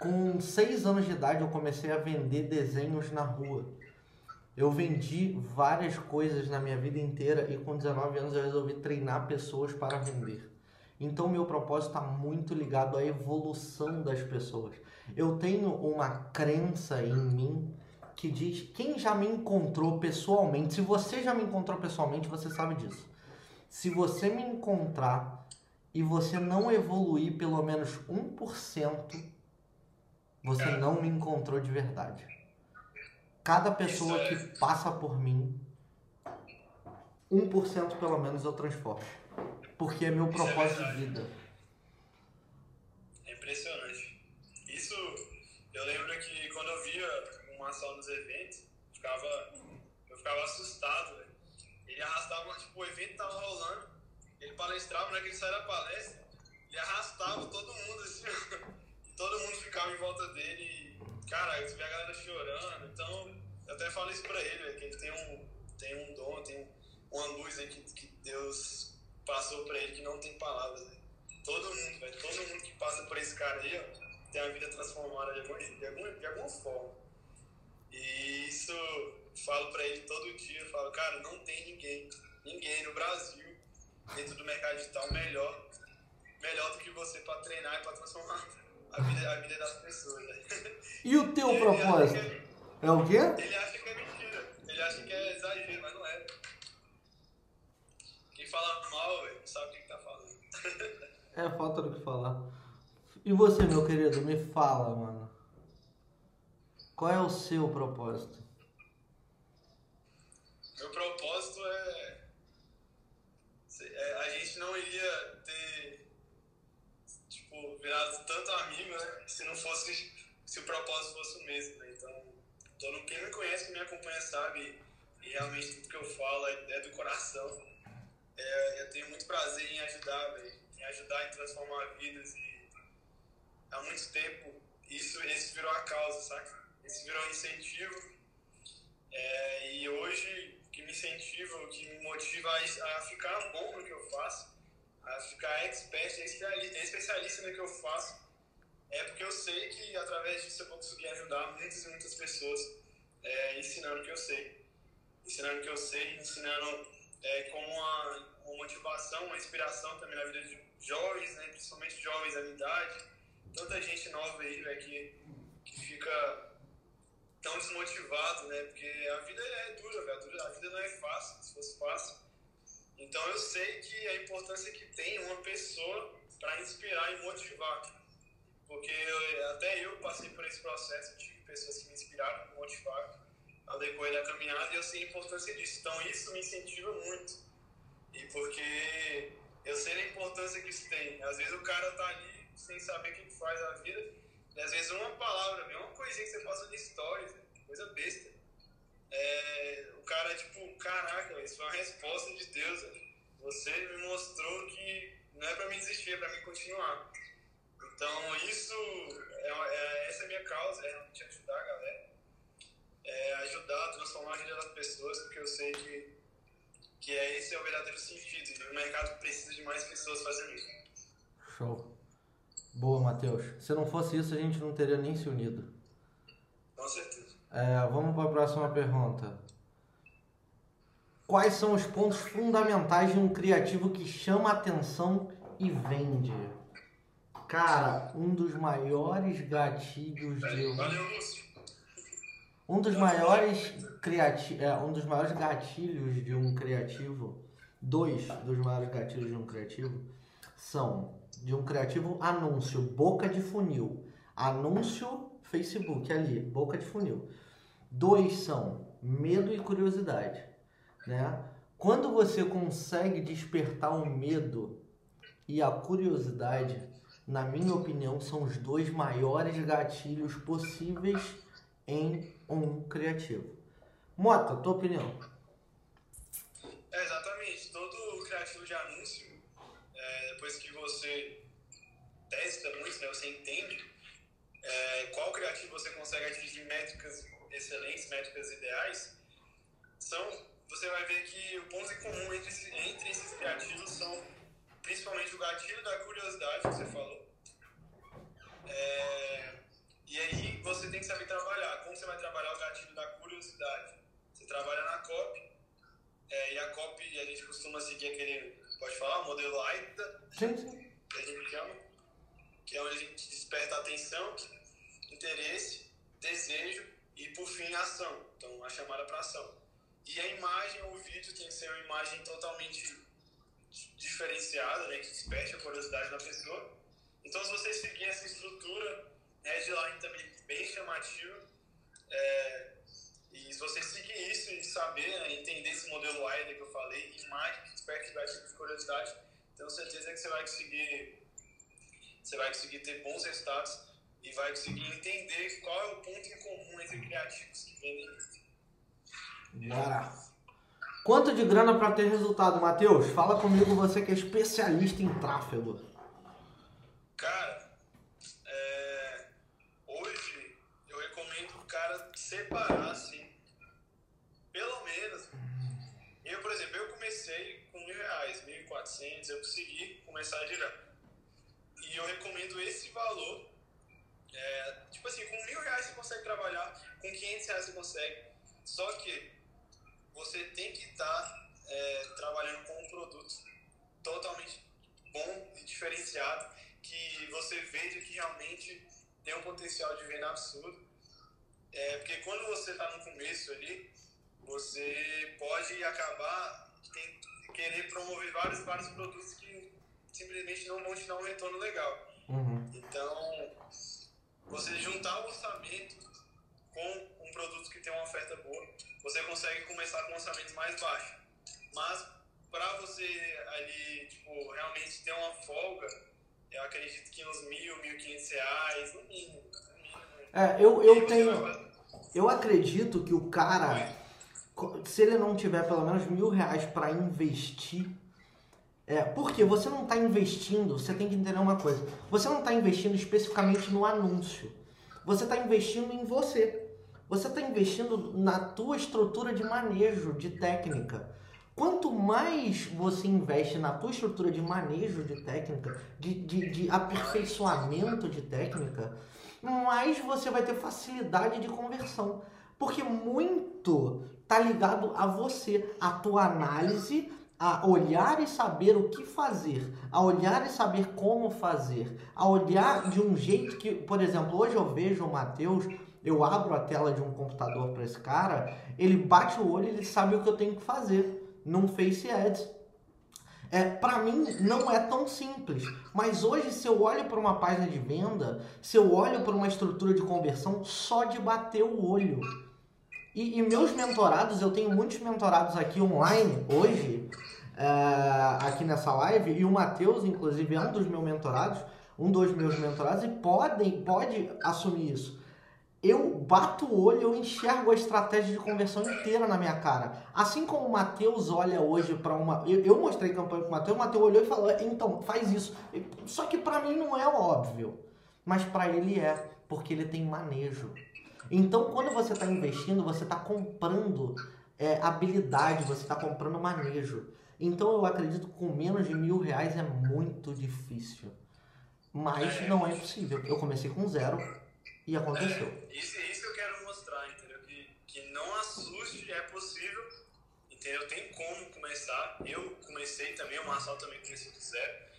Com 6 anos de idade eu comecei a vender desenhos na rua. Eu vendi várias coisas na minha vida inteira e com 19 anos eu resolvi treinar pessoas para vender. Então meu propósito está muito ligado à evolução das pessoas. Eu tenho uma crença em mim que diz quem já me encontrou pessoalmente, se você já me encontrou pessoalmente, você sabe disso. Se você me encontrar e você não evoluir pelo menos 1%, você não me encontrou de verdade. Cada pessoa que passa por mim, 1% pelo menos eu transformo. Porque é meu é propósito de vida. É impressionante. Isso, eu lembro que quando eu via o Marçal nos eventos, ficava, eu ficava assustado, velho. Ele arrastava, tipo, o evento tava rolando, ele palestrava, hora que ele saía da palestra, ele arrastava todo mundo, assim, e todo mundo ficava em volta dele, e, cara, eu vi a galera chorando, então, eu até falo isso pra ele, que ele tem um, tem um dom, tem uma luz aí que, que Deus passou pra ele que não tem palavras. Todo mundo, velho, todo mundo que passa por esse cara aí, ó, tem a vida transformada de alguma, de alguma, de alguma forma. E isso falo pra ele todo dia, falo, cara, não tem ninguém, ninguém no Brasil, dentro do mercado digital, melhor, melhor do que você pra treinar e pra transformar a vida, a vida das pessoas, velho. [laughs] E o teu Ele propósito? acha que É o quê? é- Ele acha que é mentira, ele acha que é exagero, mas não é. Quem fala mal, não sabe o que, que tá falando. [laughs] É falta do que falar. E você, meu querido, me fala, mano. Qual é o seu propósito? Meu propósito é, é, A gente não iria ter. Tipo, virado tanto amigo, né? Se não fosse. Se o propósito fosse o mesmo, né? Então, todo, quem me conhece, que me acompanha, sabe. E realmente tudo que eu falo é, é do coração. É, eu tenho muito prazer em ajudar, velho. Em ajudar em transformar vidas. E há muito tempo isso, esse virou a causa, saca? Esse virou um incentivo. É, e hoje, que me incentiva, o que me motiva a, a ficar bom no que eu faço, a ficar expert, especialista, especialista no que eu faço, é porque eu sei que através disso eu vou conseguir ajudar muitas e muitas pessoas é, ensinando o que eu sei. Ensinando o que eu sei, ensinando é, como uma, uma motivação, uma inspiração também na vida de jovens, né, principalmente jovens da minha idade. Tanta gente nova aí, né, que, que fica tão desmotivado, né? Porque a vida é dura, velho. A vida não é fácil, se fosse fácil. Então eu sei que a importância que tem uma pessoa para inspirar e motivar. Porque eu- até eu passei por esse processo, tive pessoas que me inspiraram, me motivaram ao decorrer da caminhada e eu sei a importância disso. Então isso me incentiva muito. E porque eu sei a importância que isso tem. Às vezes o cara tá ali sem saber o que faz a vida e às vezes uma palavra, uma coisinha que você passa de stories, coisa besta. É, o cara, tipo, caraca, isso foi uma resposta de Deus. Você me mostrou que não é pra mim desistir, é pra mim continuar. Então, isso, é, é- essa é a minha causa, é realmente ajudar a galera. É ajudar a transformar a vida das pessoas, porque eu sei que, que é, esse é o verdadeiro sentido. E o mercado precisa de mais pessoas fazendo isso. Show. Boa, Matheus. Se não fosse isso, a gente não teria nem se unido. Com certeza. É, vamos para a próxima pergunta. Quais são os pontos fundamentais de um criativo que chama atenção e vende? Cara, um dos maiores gatilhos de. Valeu, Lúcio. Um dos maiores criati... é, um dos maiores gatilhos de um criativo, dois dos maiores gatilhos de um criativo são de um criativo anúncio, boca de funil. Anúncio Facebook ali, boca de funil. Dois são medo e curiosidade, né? Quando você consegue despertar o medo e a curiosidade, na minha opinião, são os dois maiores gatilhos possíveis em um criativo. Mota, tua opinião? É, exatamente. Todo criativo de anúncio, é, depois que você testa muito, né, você entende é, qual criativo você consegue atingir métricas excelentes, métricas ideais, são, você vai ver que o ponto em comum entre, entre esses criativos são principalmente o gatilho da curiosidade que você falou. É, e aí você tem que saber trabalhar. Como você vai trabalhar o gatilho da curiosidade? Você trabalha na copy, é, e a copy a gente costuma seguir aquele, pode falar, modelo AIDA, Sim, sim. que a gente chama, que é onde a gente desperta atenção, interesse, desejo e, por fim, ação. Então, a chamada para ação. E a imagem ou o vídeo tem que ser uma imagem totalmente diferenciada, né, que desperte a curiosidade da pessoa. Então, se você seguir essa estrutura, headline também bem chamativo, é, e se você seguir isso e saber, né, entender esse modelo AIDA que eu falei, imagem que desperte gatilho de curiosidade, tenho certeza que você vai conseguir, você vai conseguir ter bons resultados e vai conseguir entender qual é o ponto em comum entre criativos que vendem. Bora. Quanto de grana para ter resultado, Matheus? Fala comigo, você que é especialista em tráfego. Cara, é, hoje eu recomendo o cara separar, assim, pelo menos. Eu, por exemplo, eu comecei com mil reais, mil e quatrocentos, eu consegui começar a girar. E eu recomendo esse valor. é, tipo assim, com mil reais você consegue trabalhar, com 500 reais você consegue. Só que você tem que estar trabalhando com um produto totalmente bom e diferenciado, que você veja que realmente tem um potencial de venda absurdo. É, porque quando você está no começo ali, você pode acabar tem, querer promover vários, vários produtos que simplesmente não vão te dar um retorno legal. Uhum. Então, você juntar o orçamento com um produto que tem uma oferta boa, você consegue começar com orçamentos mais baixos. Mas para você ali, tipo, realmente ter uma folga, eu acredito que uns mil, mil e quinhentos reais, no mínimo. No mínimo. É, eu, eu tenho. Eu acredito que o cara, se ele não tiver pelo menos mil reais para investir, é, porque você não está investindo, você tem que entender uma coisa, você não está investindo especificamente no anúncio, você está investindo em você, você está investindo na tua estrutura de manejo, de técnica. Quanto mais você investe na tua estrutura de manejo de técnica, de, de, de aperfeiçoamento de técnica, mais você vai ter facilidade de conversão. Porque muito tá ligado a você, a tua análise, a olhar e saber o que fazer, a olhar e saber como fazer, a olhar de um jeito que, por exemplo, hoje eu vejo o Matheus, eu abro a tela de um computador para esse cara, ele bate o olho, ele sabe o que eu tenho que fazer num Face Ads. É, para mim não é tão simples, mas hoje se eu olho para uma página de venda, se eu olho para uma estrutura de conversão, só de bater o olho. E, e meus mentorados, eu tenho muitos mentorados aqui online hoje, é, aqui nessa live, e o Matheus, inclusive, é um dos meus mentorados, um dos meus mentorados, e podem, pode assumir isso. Eu bato o olho, eu enxergo a estratégia de conversão inteira na minha cara. Assim como o Matheus olha hoje para uma. Eu, eu mostrei campanha pro Matheus, o Matheus olhou e falou: então, faz isso. Só que para mim não é óbvio. Mas para ele é, porque ele tem manejo. Então, quando você está investindo, você está comprando é, habilidade, você está comprando manejo. Então, eu acredito que com menos de mil reais é muito difícil. Mas não é impossível. Eu comecei com zero e aconteceu. É, isso, isso que eu quero mostrar, entendeu? Que, que não assuste, é possível, entendeu? Tem como começar. Eu comecei também, o Marçal também começou do zero.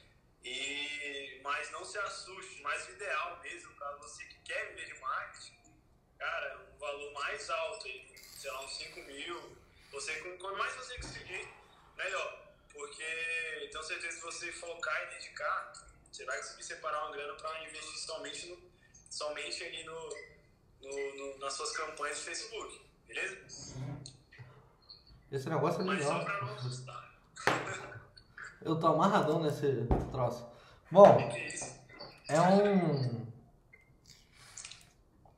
E, mas não se assuste, mas o ideal mesmo, para você que quer viver de marketing, cara, um valor mais alto, aí, sei lá, uns 5 mil. Você, quanto mais você conseguir, melhor. Porque tenho certeza que se você focar e dedicar, você vai conseguir separar uma grana para investir somente, no, somente ali no, no, no, nas suas campanhas de Facebook, beleza? Esse negócio é Mas legal. só não assustar. Eu tô amarradão nesse troço. Bom, [laughs] é um.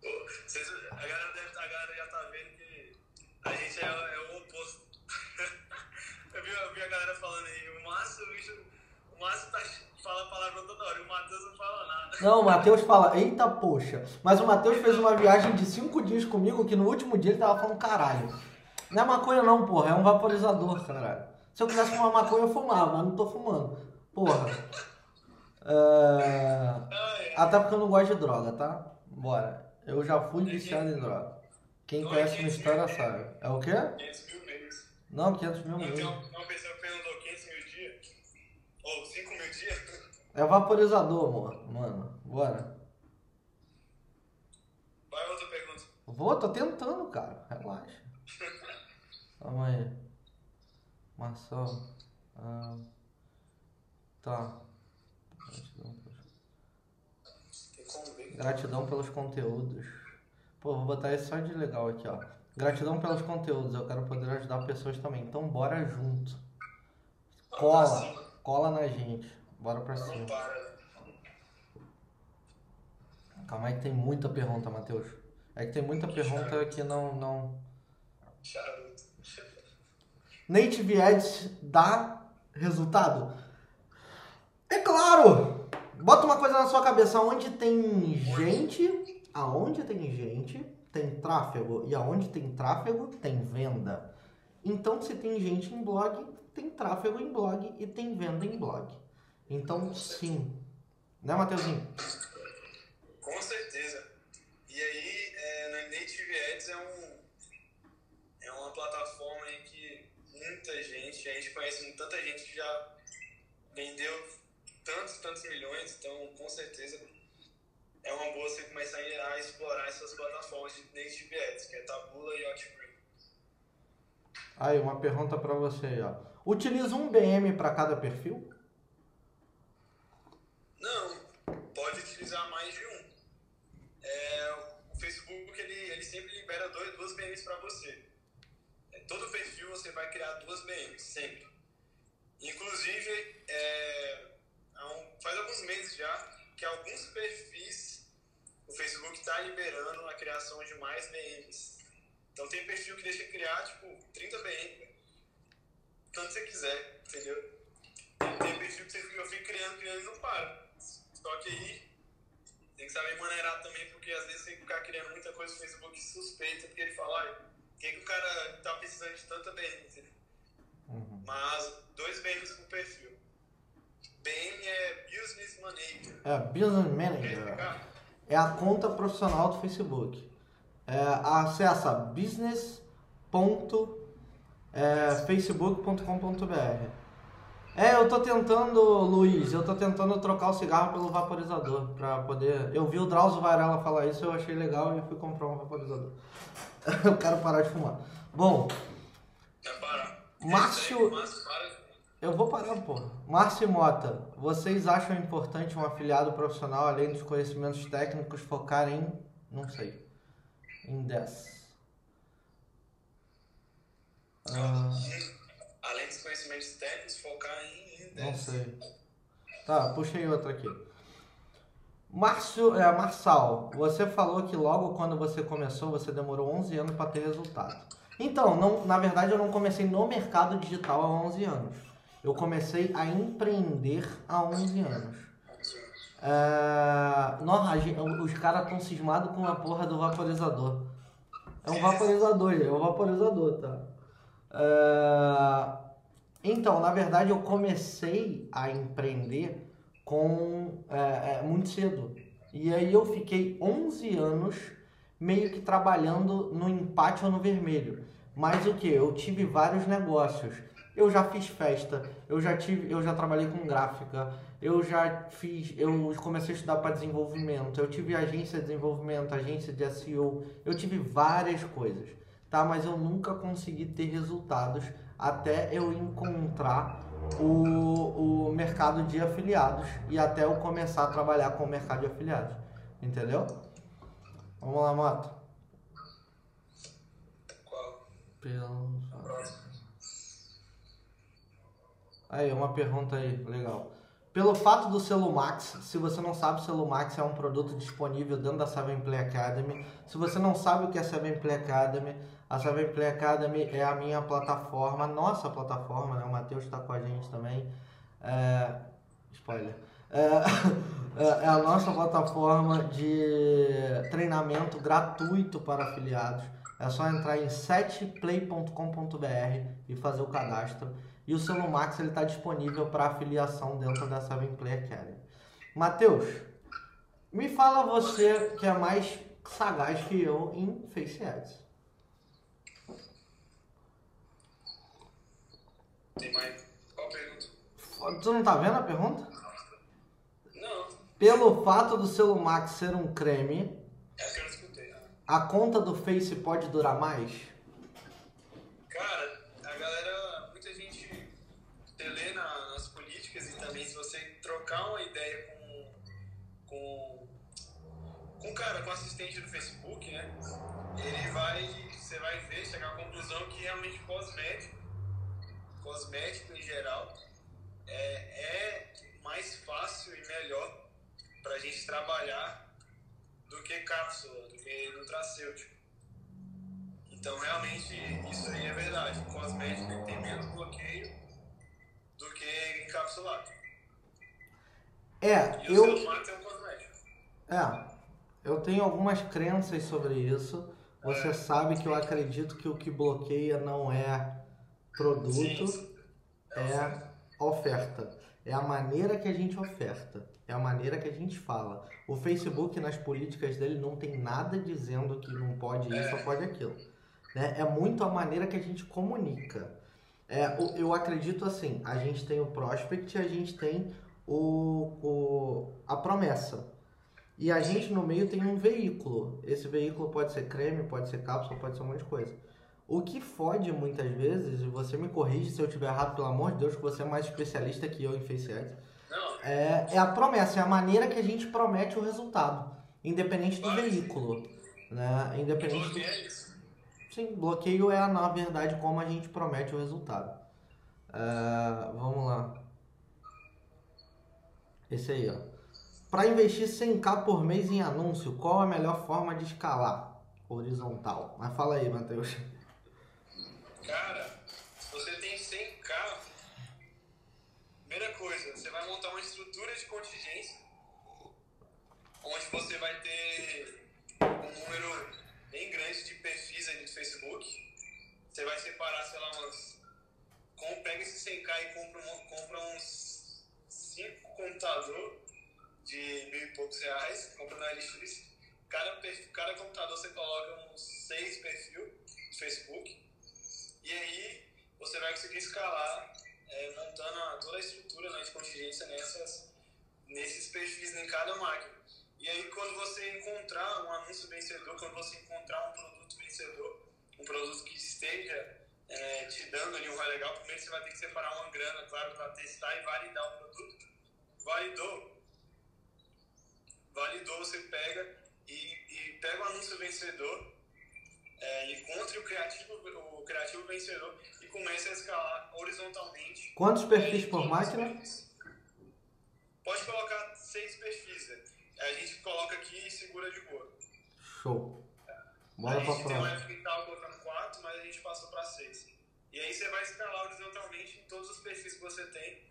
Pô, vocês- a, galera deve- a galera já tá vendo que a gente é, é o oposto. eu, vi, eu vi a galera falando aí, o Márcio, o bicho, o Márcio tá, fala palavrão toda hora, e o Matheus não fala nada. Não, o Matheus fala, eita poxa. Mas o Matheus fez uma viagem de cinco dias comigo que no último dia ele tava falando caralho. Não é maconha não, porra, é um vaporizador, caralho. Se eu quisesse fumar maconha, eu fumava, mas não tô fumando. Porra. É... Até porque eu não gosto de droga, tá? Bora. Eu já fui viciado em droga. Quem conhece minha história sabe. É o quê? 500 mil meses. Não, 500 mil Não, tem uma pessoa que perguntou 500 mil dias, ou 5 mil dias. É vaporizador, amor. Mano, bora. Vai outra pergunta. Vou, tô tentando, cara. Relaxa. [laughs] Calma aí. Marcelo. Ah, tá. Gratidão pelos conteúdos. Pô, vou botar isso só de legal aqui, ó. Gratidão pelos conteúdos. Eu quero poder ajudar pessoas também. Então bora junto. Cola. Cola na gente. Bora pra Não cima. para. né? Calma aí que tem muita pergunta, Matheus. É que tem muita pergunta que não, não, Charuto. Native Ads dá resultado? É claro! Bota uma coisa na sua cabeça, onde tem gente, aonde tem gente, tem tráfego, e aonde tem tráfego, tem venda. Então, se tem gente em blog, tem tráfego em blog e tem venda em blog. Então, sim. Né, Mateuzinho? Com certeza. E aí, é, na Native Ads é, um, é uma plataforma aí que muita gente, a gente conhece tanta gente que já vendeu tantos, tantos milhões, então com certeza é uma boa você começar a explorar essas plataformas de Native Ads, que é Tabula e Outbrain. Aí, uma pergunta pra você aí, ó. Utiliza um BM para cada perfil? Não, pode utilizar mais de um. É, o Facebook ele, ele sempre libera dois, duas BMs para você. É, todo perfil você vai criar duas BMs, sempre. Inclusive, é, faz alguns meses já que alguns perfis o Facebook está liberando a criação de mais BMs. Então tem perfil que deixa criar tipo 30 BMs, quando você quiser, entendeu? Tem perfil que você fica, eu fico criando, criando e não para. Só que aí tem que saber maneirar também, porque às vezes tem que ficar criando muita coisa no Facebook suspeita, porque ele fala, ai, o que, que o cara tá precisando de tanta BM? entendeu? Uhum. Mas dois BMs por perfil. BM é Business Manager. É, Business Manager. É a conta profissional do Facebook. É, acessa business.facebook.com.br. É, eu tô tentando, Luiz, eu tô tentando trocar o cigarro pelo vaporizador pra poder. Eu vi o Drauzio Varela falar isso, eu achei legal e fui comprar um vaporizador. [laughs] eu quero parar de fumar. Bom, Vai parar. Márcio- para. eu vou parar, porra. Márcio Mota, vocês acham importante um afiliado profissional, além dos conhecimentos técnicos, focar em. Não sei. Em 10. Ah, Além dos conhecimentos técnicos, focar em não sei. Tá, puxei outra aqui. Márcio, é, Marçal, você falou que logo quando você começou, você demorou 11 anos para ter resultado. Então, não, na verdade, eu não comecei no mercado digital há 11 anos. Eu comecei a empreender há 11 anos. É, não, a gen- os caras estão cismados com a porra do vaporizador. É um vaporizador, é um vaporizador, tá? É, então, na verdade, eu comecei a empreender com é, é, muito cedo. E aí eu fiquei 11 anos meio que trabalhando no empate ou no vermelho. Mas o que? Eu tive vários negócios. Eu já fiz festa, eu já tive, eu já trabalhei com gráfica, eu já fiz, eu comecei a estudar para desenvolvimento, eu tive agência de desenvolvimento, agência de SEO, eu tive várias coisas, tá? Mas eu nunca consegui ter resultados até eu encontrar o, o mercado de afiliados e até eu começar a trabalhar com o mercado de afiliados, entendeu? Vamos lá, Mato. Qual? Pelo... Aí, uma pergunta aí, legal. Pelo fato do Celumax, se você não sabe, o Celumax é um produto disponível dentro da 7play Academy. Se você não sabe o que é 7play Academy, a 7play Academy é a minha plataforma, nossa plataforma, né? O Matheus está com a gente também. É... Spoiler. [laughs] É... é a nossa plataforma de treinamento gratuito para afiliados. É só entrar em 7play.com.br e fazer o cadastro. E o Celumax ele está disponível para afiliação dentro da 7play Academy. Matheus, me fala você que é mais sagaz que eu em Face Ads. Tem mais? Qual pergunta? Tu não tá vendo a pergunta? Não, Pelo fato do Celumax ser um creme, essa que eu não escutei. né? a conta do Face pode durar mais? Cara, a galera, muita gente lê na- nas políticas e também se você trocar uma ideia com com com cara, com assistente do Facebook, né? Ele vai, você vai ver, chegar à conclusão que realmente cosmético, cosmético em geral, é, é mais fácil e melhor pra gente trabalhar do que cápsula, do que nutracêutico. Então, realmente, isso aí é verdade. O cosmético tem menos bloqueio do que encapsulado. É, E o eu. celular tem um cosmético. É, eu tenho algumas crenças sobre isso. Você sabe que eu acredito que o que bloqueia não é produto, Sim. é oferta. É a maneira que a gente oferta. É a maneira que a gente fala. O Facebook, nas políticas dele, não tem nada dizendo que não pode isso ou pode aquilo. Né? É muito a maneira que a gente comunica. É, eu acredito assim, a gente tem o prospect e a gente tem o, o, a promessa. E a gente no meio tem um veículo. Esse veículo pode ser creme, pode ser cápsula, pode ser um monte de coisa. O que fode muitas vezes, e você me corrige se eu estiver errado, pelo amor de Deus, que você é mais especialista que eu em Face Ads, é, é a promessa, é a maneira que a gente promete o resultado, independente do Vai. veículo. Né? Independente do... bloqueio é isso. Sim, bloqueio é, na verdade, como a gente promete o resultado. É, vamos lá. Esse aí, ó. Para investir 100k por mês em anúncio, qual a melhor forma de escalar? Horizontal. Mas fala aí, Matheus. Cara, se você tem 100k, primeira coisa, você vai montar uma estrutura de contingência onde você vai ter um número bem grande de perfis aí no Facebook. Você vai separar, sei lá, umas. Pega esse 100k e compra, compra uns 5 computador de mil e poucos reais, compra na LX. Cada, cada computador você coloca uns 6 perfis no Facebook. E aí você vai conseguir escalar é, montando toda a estrutura né, de contingência nessas, nesses perfis em cada máquina. E aí quando você encontrar um anúncio vencedor, quando você encontrar um produto vencedor, um produto que esteja é, te dando ali um ROI legal, primeiro você vai ter que separar uma grana, claro, para testar e validar o produto. Validou, validou, você pega e, e pega o anúncio vencedor é, encontre o criativo, o criativo vencedor e comece a escalar horizontalmente. Quantos perfis por máquina? perfis. Pode colocar seis perfis. né? A gente coloca aqui e segura de boa. Show. a Bora pra gente tem uma próxima. colocando quatro, mas a gente passou para seis. E aí você vai escalar horizontalmente em todos os perfis que você tem.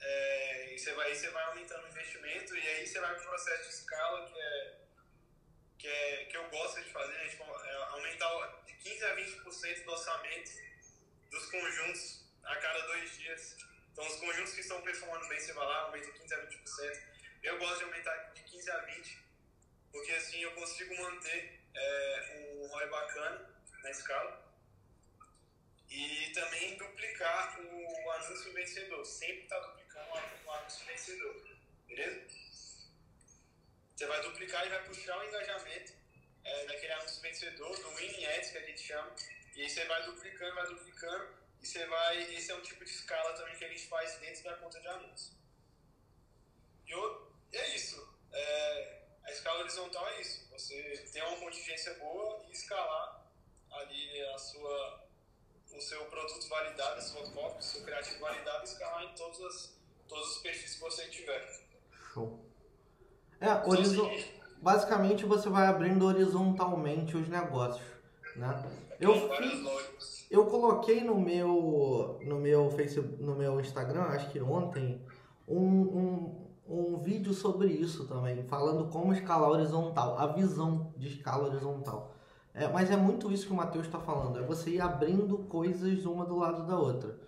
É, e você vai, você vai aumentando o investimento e aí você vai para o processo de escala que é que, é, que eu gosto de fazer, né? tipo, é aumentar de 15 a 20% do orçamento dos conjuntos a cada dois dias. Então, os conjuntos que estão performando bem, você vai lá, aumenta 15 a 20%. Eu gosto de aumentar de 15 a 20%, porque assim eu consigo manter é, um ROI bacana na escala. e também duplicar o anúncio vencedor. Sempre está duplicando o anúncio vencedor. Beleza? Você vai duplicar e vai puxar o engajamento é, daquele anúncio vencedor, do winning ads que a gente chama. E aí você vai duplicando, vai duplicando. E você vai. Esse é um tipo de escala também que a gente faz dentro da conta de anúncio. E eu, é isso. É, a escala horizontal é isso. Você ter uma contingência boa e escalar ali a sua, o seu produto validado, a sua copy, o seu criativo validado e escalar em todos, as, todos os perfis que você tiver. Show. É, horizon... basicamente você vai abrindo horizontalmente os negócios, né? Eu fiz, eu coloquei no meu no meu Facebook, no meu Instagram, acho que ontem, um, um, um vídeo sobre isso também, falando como escalar horizontal, a visão de escala horizontal. É, mas é muito isso que o Matheus está falando, é você ir abrindo coisas uma do lado da outra.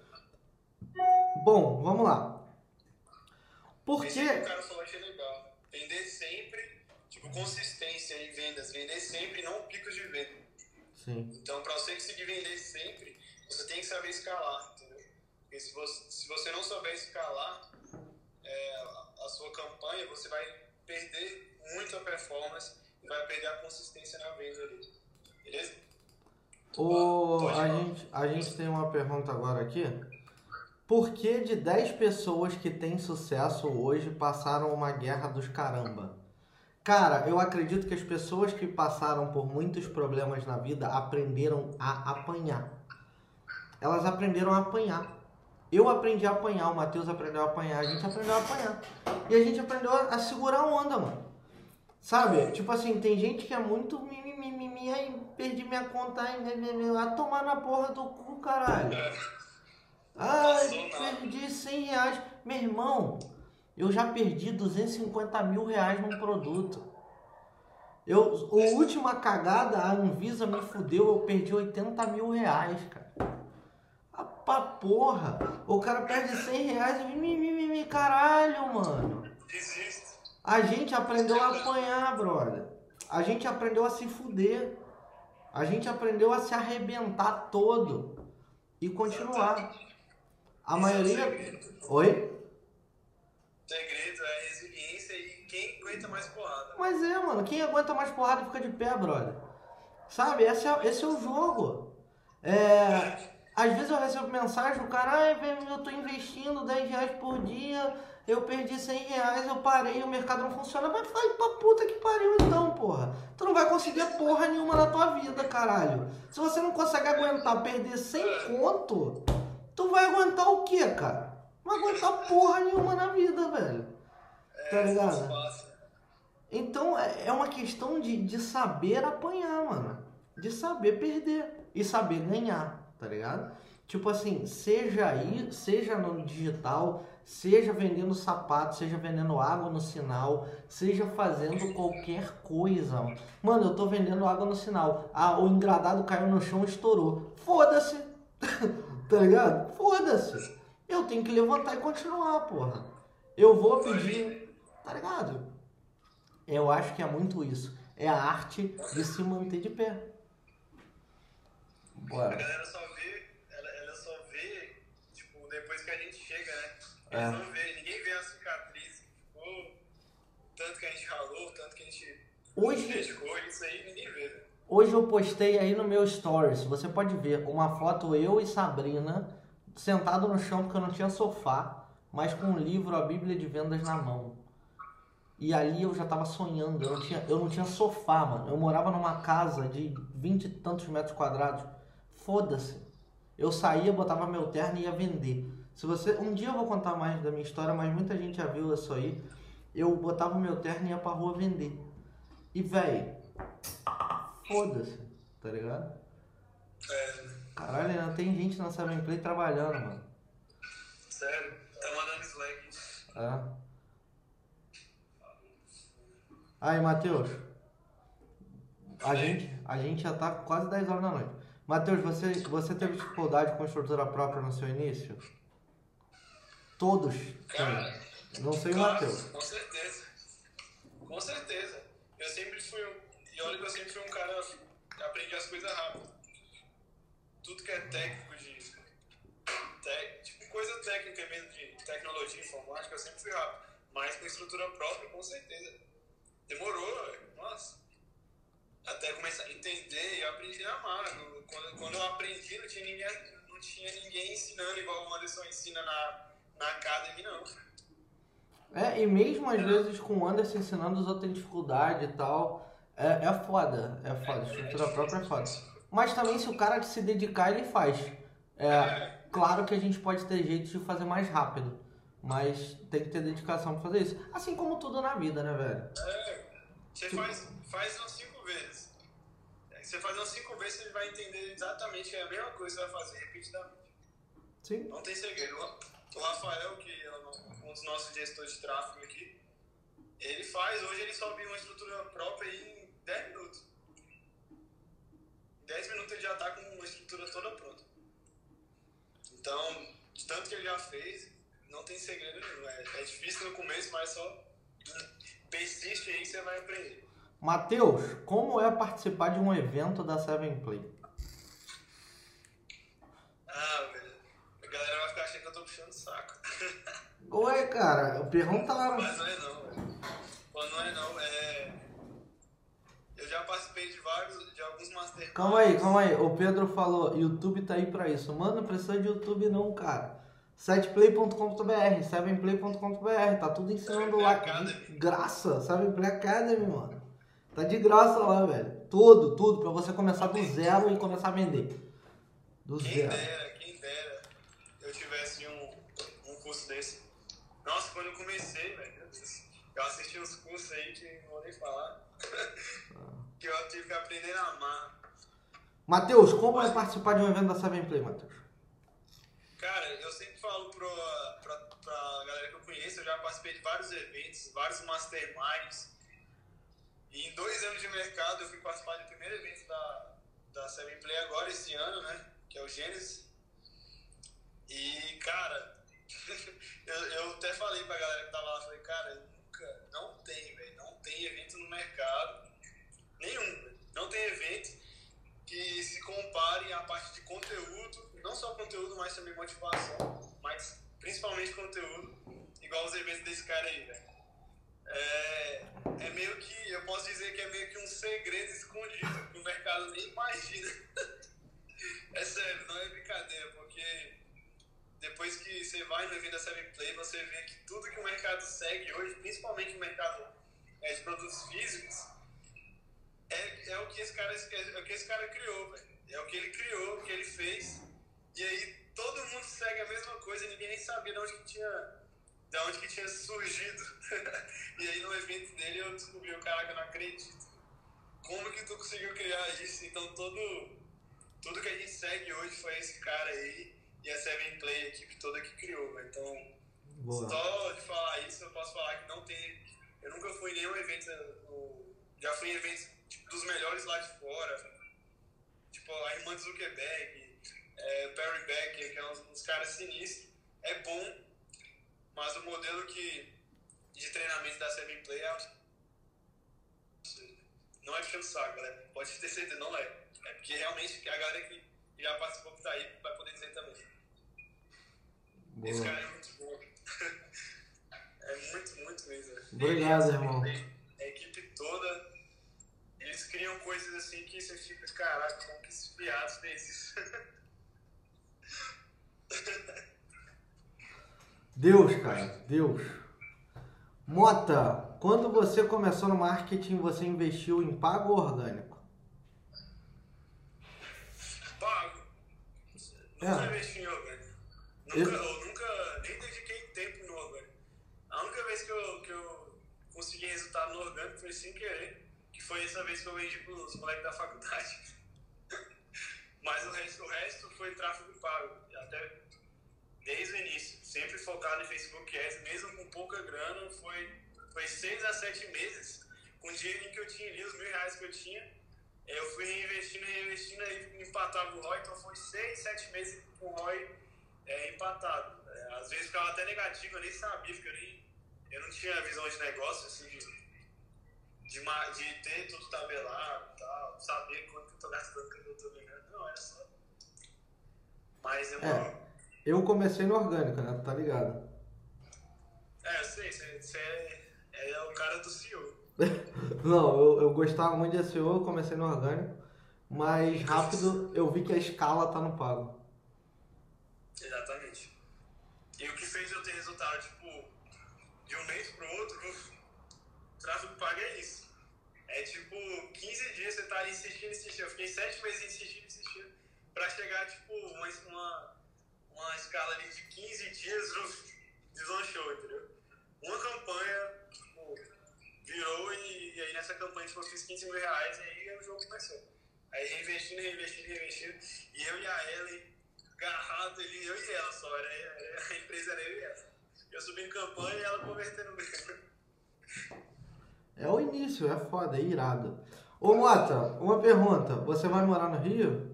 Bom, vamos lá. Por que... Cara é legal. Vender sempre, tipo, consistência em vendas. Vender sempre, não picos de venda. Sim. Então, para você conseguir vender sempre, você tem que saber escalar, entendeu? Porque se você, se você não souber escalar é, a sua campanha, você vai perder muito a performance e vai perder a consistência na venda ali. Beleza? O, a, gente, a gente tem uma pergunta agora aqui. Por que de 10 pessoas que têm sucesso hoje passaram uma guerra dos caramba? Cara, eu acredito que as pessoas que passaram por muitos problemas na vida aprenderam a apanhar. Elas aprenderam a apanhar. Eu aprendi a apanhar, o Matheus aprendeu a apanhar, a gente aprendeu a apanhar. E a gente aprendeu a segurar onda, mano. Sabe? Tipo assim, tem gente que é muito mimimi, aí perdi minha conta, aí, a tomar na porra do cu, caralho. Ai, perdi 100 reais. Meu irmão, eu já perdi 250 mil reais num produto. Eu, a última cagada, a Anvisa me fudeu, eu perdi 80 mil reais, cara. Ah, pra porra. O cara perde 100 reais e mimimi, caralho, mano. A gente aprendeu a apanhar, brother. A gente aprendeu a se fuder. A gente aprendeu a se arrebentar todo e continuar. A maioria. Oi? Segredo é resiliência e quem aguenta mais porrada. Mas é, mano. Quem aguenta mais porrada fica de pé, brother. Sabe? Esse é, esse é o jogo. É. Às vezes eu recebo mensagem, o cara, ai, eu tô investindo 10 reais por dia eu perdi 100 reais, eu parei, o mercado não funciona. Mas vai pra puta que pariu então, porra. Tu não vai conseguir porra nenhuma na tua vida, caralho. Se você não consegue aguentar perder 100 conto, tu vai aguentar o quê, cara? Não vai aguentar porra nenhuma na vida, velho. Tá É, ligado? fácil. Então é é uma questão de, de saber apanhar, mano. De saber perder e saber ganhar, tá ligado? Tipo assim, seja aí, seja no digital, seja vendendo sapato, seja vendendo água no sinal, seja fazendo qualquer coisa. Mano, eu tô vendendo água no sinal. Ah, o engradado caiu no chão e estourou. Foda-se. Tá ligado? Foda-se. Eu tenho que levantar e continuar, porra. Eu vou pedir. Tá ligado? Eu acho que é muito isso. É a arte de se manter de pé. A Bora. galera só vê, ela, ela só vê, tipo, depois que a gente chega, né? É. Eles não vê, ninguém vê a cicatriz que ficou, tanto que a gente ralou, tanto que a gente Hoje, dedicou, isso aí ninguém vê, né? Hoje eu postei aí no meu stories, você pode ver uma foto eu e Sabrina sentado no chão porque eu não tinha sofá, mas com um livro, a Bíblia de Vendas na mão. E ali eu já tava sonhando, eu não tinha, eu não tinha sofá, mano. Eu morava numa casa de vinte e tantos metros quadrados. Foda-se. Eu saía, botava meu terno e ia vender. Se você, um dia eu vou contar mais da minha história, mas muita gente já viu isso aí. Eu botava meu terno e ia pra rua vender. E véi, Foda-se, tá ligado? É, Caralho, ainda tem gente na Play trabalhando, mano. sério, tá mandando Slack. É. Aí, Matheus. A gente, a gente já tá quase 10 horas da noite. Matheus, você, você teve dificuldade com estrutura própria no seu início? Todos Cara. Não sei o Matheus. Com certeza. Com certeza. Eu sempre fui um. Olha que eu sempre fui um cara que aprendi as coisas rápido. Tudo que é técnico de coisa técnica mesmo, de tecnologia, informática, eu sempre fui rápido. Mas com estrutura própria, com certeza. Demorou, nossa. Até começar a entender e eu aprendi a amar. Quando, quando eu aprendi, não tinha ninguém, não tinha ninguém ensinando igual o Anderson ensina na, na Academy, não. É, e mesmo às vezes com o Anderson ensinando os outros dificuldade e tal, é, é foda, é foda, estrutura própria é foda. Mas também se o cara se dedicar, ele faz. É, claro que a gente pode ter jeito de fazer mais rápido, mas tem que ter dedicação pra fazer isso. Assim como tudo na vida, né, velho? É, você faz, faz umas cinco vezes. Você faz umas cinco vezes, você vai entender exatamente a mesma coisa que você vai fazer repetidamente. Sim. Não tem segredo. O Rafael, que é um dos nossos gestores de tráfego aqui, ele faz, hoje ele sobe uma estrutura própria em 10 minutos. Em 10 minutos ele já está com uma estrutura toda pronta. Então, de tanto que ele já fez, não tem segredo nenhum. É, é difícil no começo, mas só persiste aí que você vai aprender. Matheus, como é participar de um evento da Seven Play? Ah, velho. A galera vai ficar achando que eu tô puxando o saco. Ué, cara, pergunta lá. Mas não é não, velho. Não é não. É... Já participei de vários, de alguns masterclass. Calma aí, calma aí. O Pedro falou, YouTube tá aí pra isso. Mano, não precisa de YouTube não, cara. Setplay.com.br, sevenplay.com.br, tá tudo ensinando lá. De graça, Sevenplay Academy, mano. Tá de graça lá, velho. Tudo, tudo, pra você começar do zero e começar a vender. Do Quem zero. dera, quem dera eu tivesse um, um curso desse. Nossa, quando eu comecei, velho, eu assisti uns cursos aí que não vou nem falar. [laughs] que eu tive que aprender a amar. Matheus, como é participar de um evento da Seven Play, Matheus? Cara, eu sempre falo pra, pra, pra galera que eu conheço, eu já participei de vários eventos, vários masterminds. E em dois anos de mercado eu fui participar do primeiro evento da, da Seven Play agora, esse ano, né? Que é o Gênesis. E, cara, [laughs] eu, eu até falei pra galera que tava lá, falei, cara, nunca, não tem, velho, não tem evento no mercado, nenhum, não tem evento que se compare à parte de conteúdo, não só conteúdo, mas também motivação, mas principalmente conteúdo, igual os eventos desse cara aí, velho. É, é meio que, eu posso dizer que é meio que um segredo escondido, que o mercado nem imagina. [laughs] é sério, não é brincadeira, porque depois que você vai no evento da Seven Play, você vê que tudo que o mercado segue hoje, principalmente o mercado é, de produtos físicos, é, é, o que esse cara, é o que esse cara criou, velho. É o que ele criou, o que ele fez. E aí todo mundo segue a mesma coisa, ninguém nem sabia de onde que tinha, de onde que tinha surgido. [laughs] e aí no evento dele eu descobri, o cara que eu não acredito. Como que tu conseguiu criar isso? Então todo, tudo que a gente segue hoje foi esse cara aí e a Seven Play, a equipe toda que criou. Véio. Então, Boa. só de falar isso, eu posso falar que não tem. Eu nunca fui em nenhum evento. No, já fui em eventos tipo, dos melhores lá de fora. Tipo, a irmã de Zuckerberg, é, Perry Becker, que é uns, uns caras sinistros. É bom, mas o modelo que, de treinamento da Seven Play é. Não é puxando saco, galera. Pode ter certeza, não é. É porque realmente a galera que já participou que tá aí vai poder dizer também. Boa. Esse cara é muito bom. [laughs] é muito, muito mesmo. Obrigado, Ele, irmão. A equipe toda, eles criam coisas assim que você fica, caraca, como que esses viados fez isso? [laughs] Deus, cara, Deus. Mota, quando você começou no marketing, você investiu em pago ou orgânico? Pago. É. Nunca investi em orgânico. Nunca, Eu- eu nunca, nem dediquei tempo no orgânico. A única vez que eu, que eu consegui resultado no orgânico foi sem querer, que foi essa vez que eu vendi pros moleques da faculdade. [laughs] Mas o resto, o resto foi tráfego pago, até desde o início. Sempre focado em Facebook Ads, mesmo com pouca grana, foi, foi seis a sete meses, com o dinheiro que eu tinha ali, os mil reais que eu tinha, eu fui reinvestindo, reinvestindo, aí empatava o ROI, então foi seis, sete meses com o ROI é, empatado. É, às vezes ficava até negativo, eu nem sabia, porque eu, nem, eu não tinha visão de negócio, assim, de, de, ter tudo tabelado e tal, saber quanto que eu tô gastando, quanto eu tô ganhando. Não, era só. Mas demorou. Eu comecei no orgânico, né? Tu tá ligado? É, eu sei, você, você é, é o cara do CEO. [laughs] Não, eu, eu gostava muito de SEO, eu comecei no orgânico, mas rápido eu vi que a escala tá no pago. Exatamente. E o que fez eu ter resultado, tipo, de um mês pro outro, o tráfego pago é isso. É tipo, 15 dias você tá ali insistindo, insistindo. Eu fiquei 7 meses insistindo, insistindo, pra chegar, tipo, uma, uma, escala ali de 15 dias, [laughs] deslanchou, entendeu? Uma campanha, tipo, virou e, e aí nessa campanha, tipo, eu fiz 15 mil reais e aí o jogo começou. Aí reinvestindo, reinvestindo, reinvestindo. E eu e a Ellen, agarrado ali, eu e ela só, era, [laughs] era, a empresa era eu e ela. Eu subindo campanha e ela convertendo mesmo. É o início, é foda, é irado. Ô Mota, uma pergunta. Você vai morar no Rio?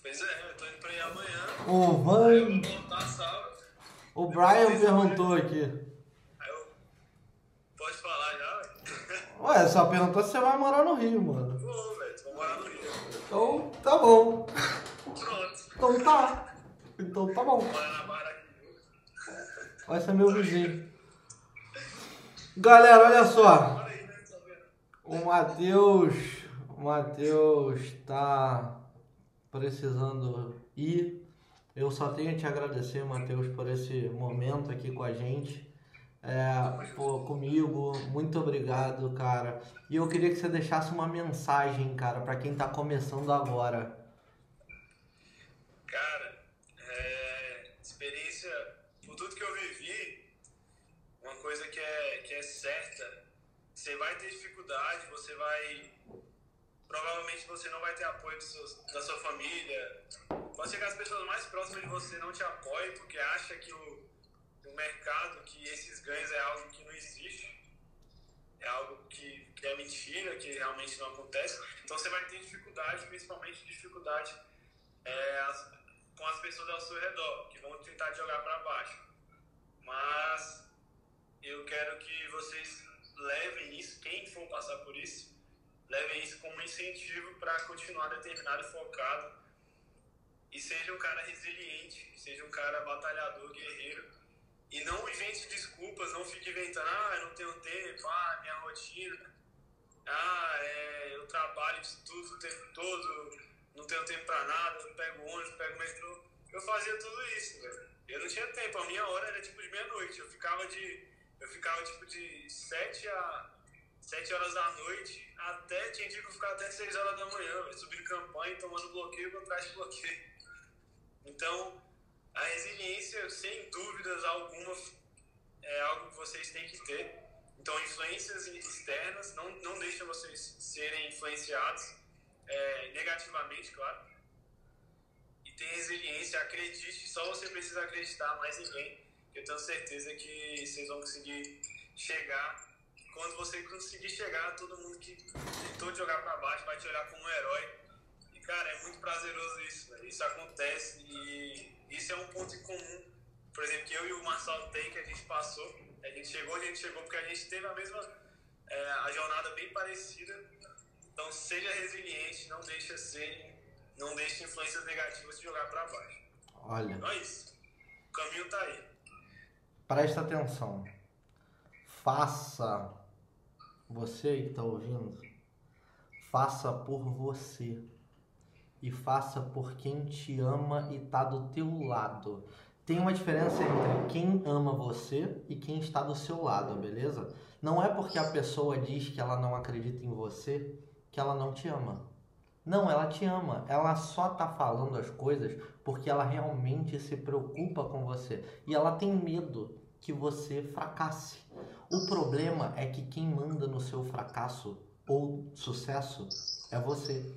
Pois é, eu tô indo pra ir amanhã. Ô, Aí eu vou voltar sábado. O Brian perguntou aqui. Aí eu. Pode falar já? Ué, só perguntou se você vai morar no Rio, mano. Vou, velho. Vou morar no Rio. Então, tá bom. Pronto. Então tá. Então tá bom. Vai ser meu vizinho. Galera, olha só. Bora aí, né? Tá vendo? O Matheus. O Matheus tá precisando ir. Eu só tenho a te agradecer, Matheus, por esse momento aqui com a gente. É, pô, comigo, muito obrigado, cara. E eu queria que você deixasse uma mensagem, cara, pra quem tá começando agora. Cara, é, experiência, por tudo que eu vivi, uma coisa que é, que é certa, você vai ter dificuldade, você vai. Provavelmente você não vai ter apoio da sua família. Pode ser que as pessoas mais próximas de você não te apoiem porque acha que o, o mercado, que esses ganhos é algo que não existe. É algo que, que é mentira, que realmente não acontece. Então você vai ter dificuldade, principalmente dificuldade é, as- com as pessoas ao seu redor, que vão tentar te jogar para baixo. Mas eu quero que vocês levem isso, quem for passar por isso, levem isso como incentivo para continuar determinado focado. E seja um cara resiliente, seja um cara batalhador, guerreiro. E não invente desculpas, não fique inventando, ah, eu não tenho tempo, ah, minha rotina, ah, é, eu trabalho de tudo o tempo todo, não tenho tempo pra nada, eu pego ônibus, pego metrô. Eu fazia tudo isso, velho. Eu não tinha tempo, a minha hora era tipo de meia-noite. Eu ficava de. Eu ficava tipo de 7 a 7 horas da noite até. Tinha dia que eu ficava até 6 horas da manhã, subindo campanha, tomando bloqueio contra de bloqueio. Então, a resiliência, sem dúvidas alguma, é algo que vocês têm que ter. Então, influências externas não, não deixam vocês serem influenciados é, negativamente, claro. E tem resiliência, acredite, só você precisa acreditar, mais ninguém. Eu tenho certeza que vocês vão conseguir chegar. Quando você conseguir chegar, todo mundo que tentou te jogar para baixo vai te olhar como um herói. E, cara, é muito prazeroso isso, velho. Isso acontece e isso é um ponto em comum. Por exemplo, que eu e o Marcelo tem, que a gente passou. A gente chegou, a gente chegou porque a gente teve a mesma é, a jornada bem parecida. Então, seja resiliente, não deixe ser, não deixe influências negativas te jogar para baixo. Olha, Então é isso. O caminho tá aí. Presta atenção. Faça, você que está ouvindo, faça por você. E faça por quem te ama e tá do teu lado. Tem uma diferença entre quem ama você e quem está do seu lado, beleza? Não é porque a pessoa diz que ela não acredita em você que ela não te ama. Não, ela te ama. Ela só tá falando as coisas porque ela realmente se preocupa com você. E ela tem medo que você fracasse. O problema é que quem manda no seu fracasso ou sucesso é você.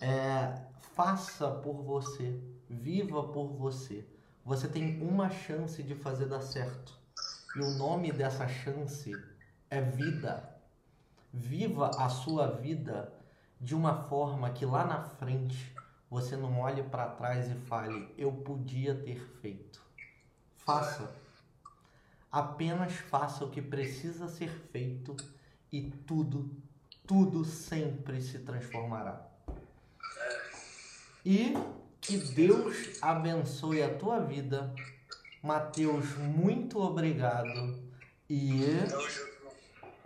É, faça por você, viva por você. Você tem uma chance de fazer dar certo. E o nome dessa chance é vida. Viva a sua vida de uma forma que lá na frente você não olhe para trás e fale: eu podia ter feito. Faça. Apenas faça o que precisa ser feito e tudo, tudo sempre se transformará. E Que Deus abençoe a tua vida. Matheus, muito obrigado. E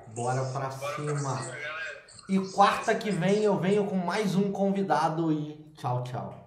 bora pra cima. E quarta que vem eu venho com mais um convidado e tchau, tchau.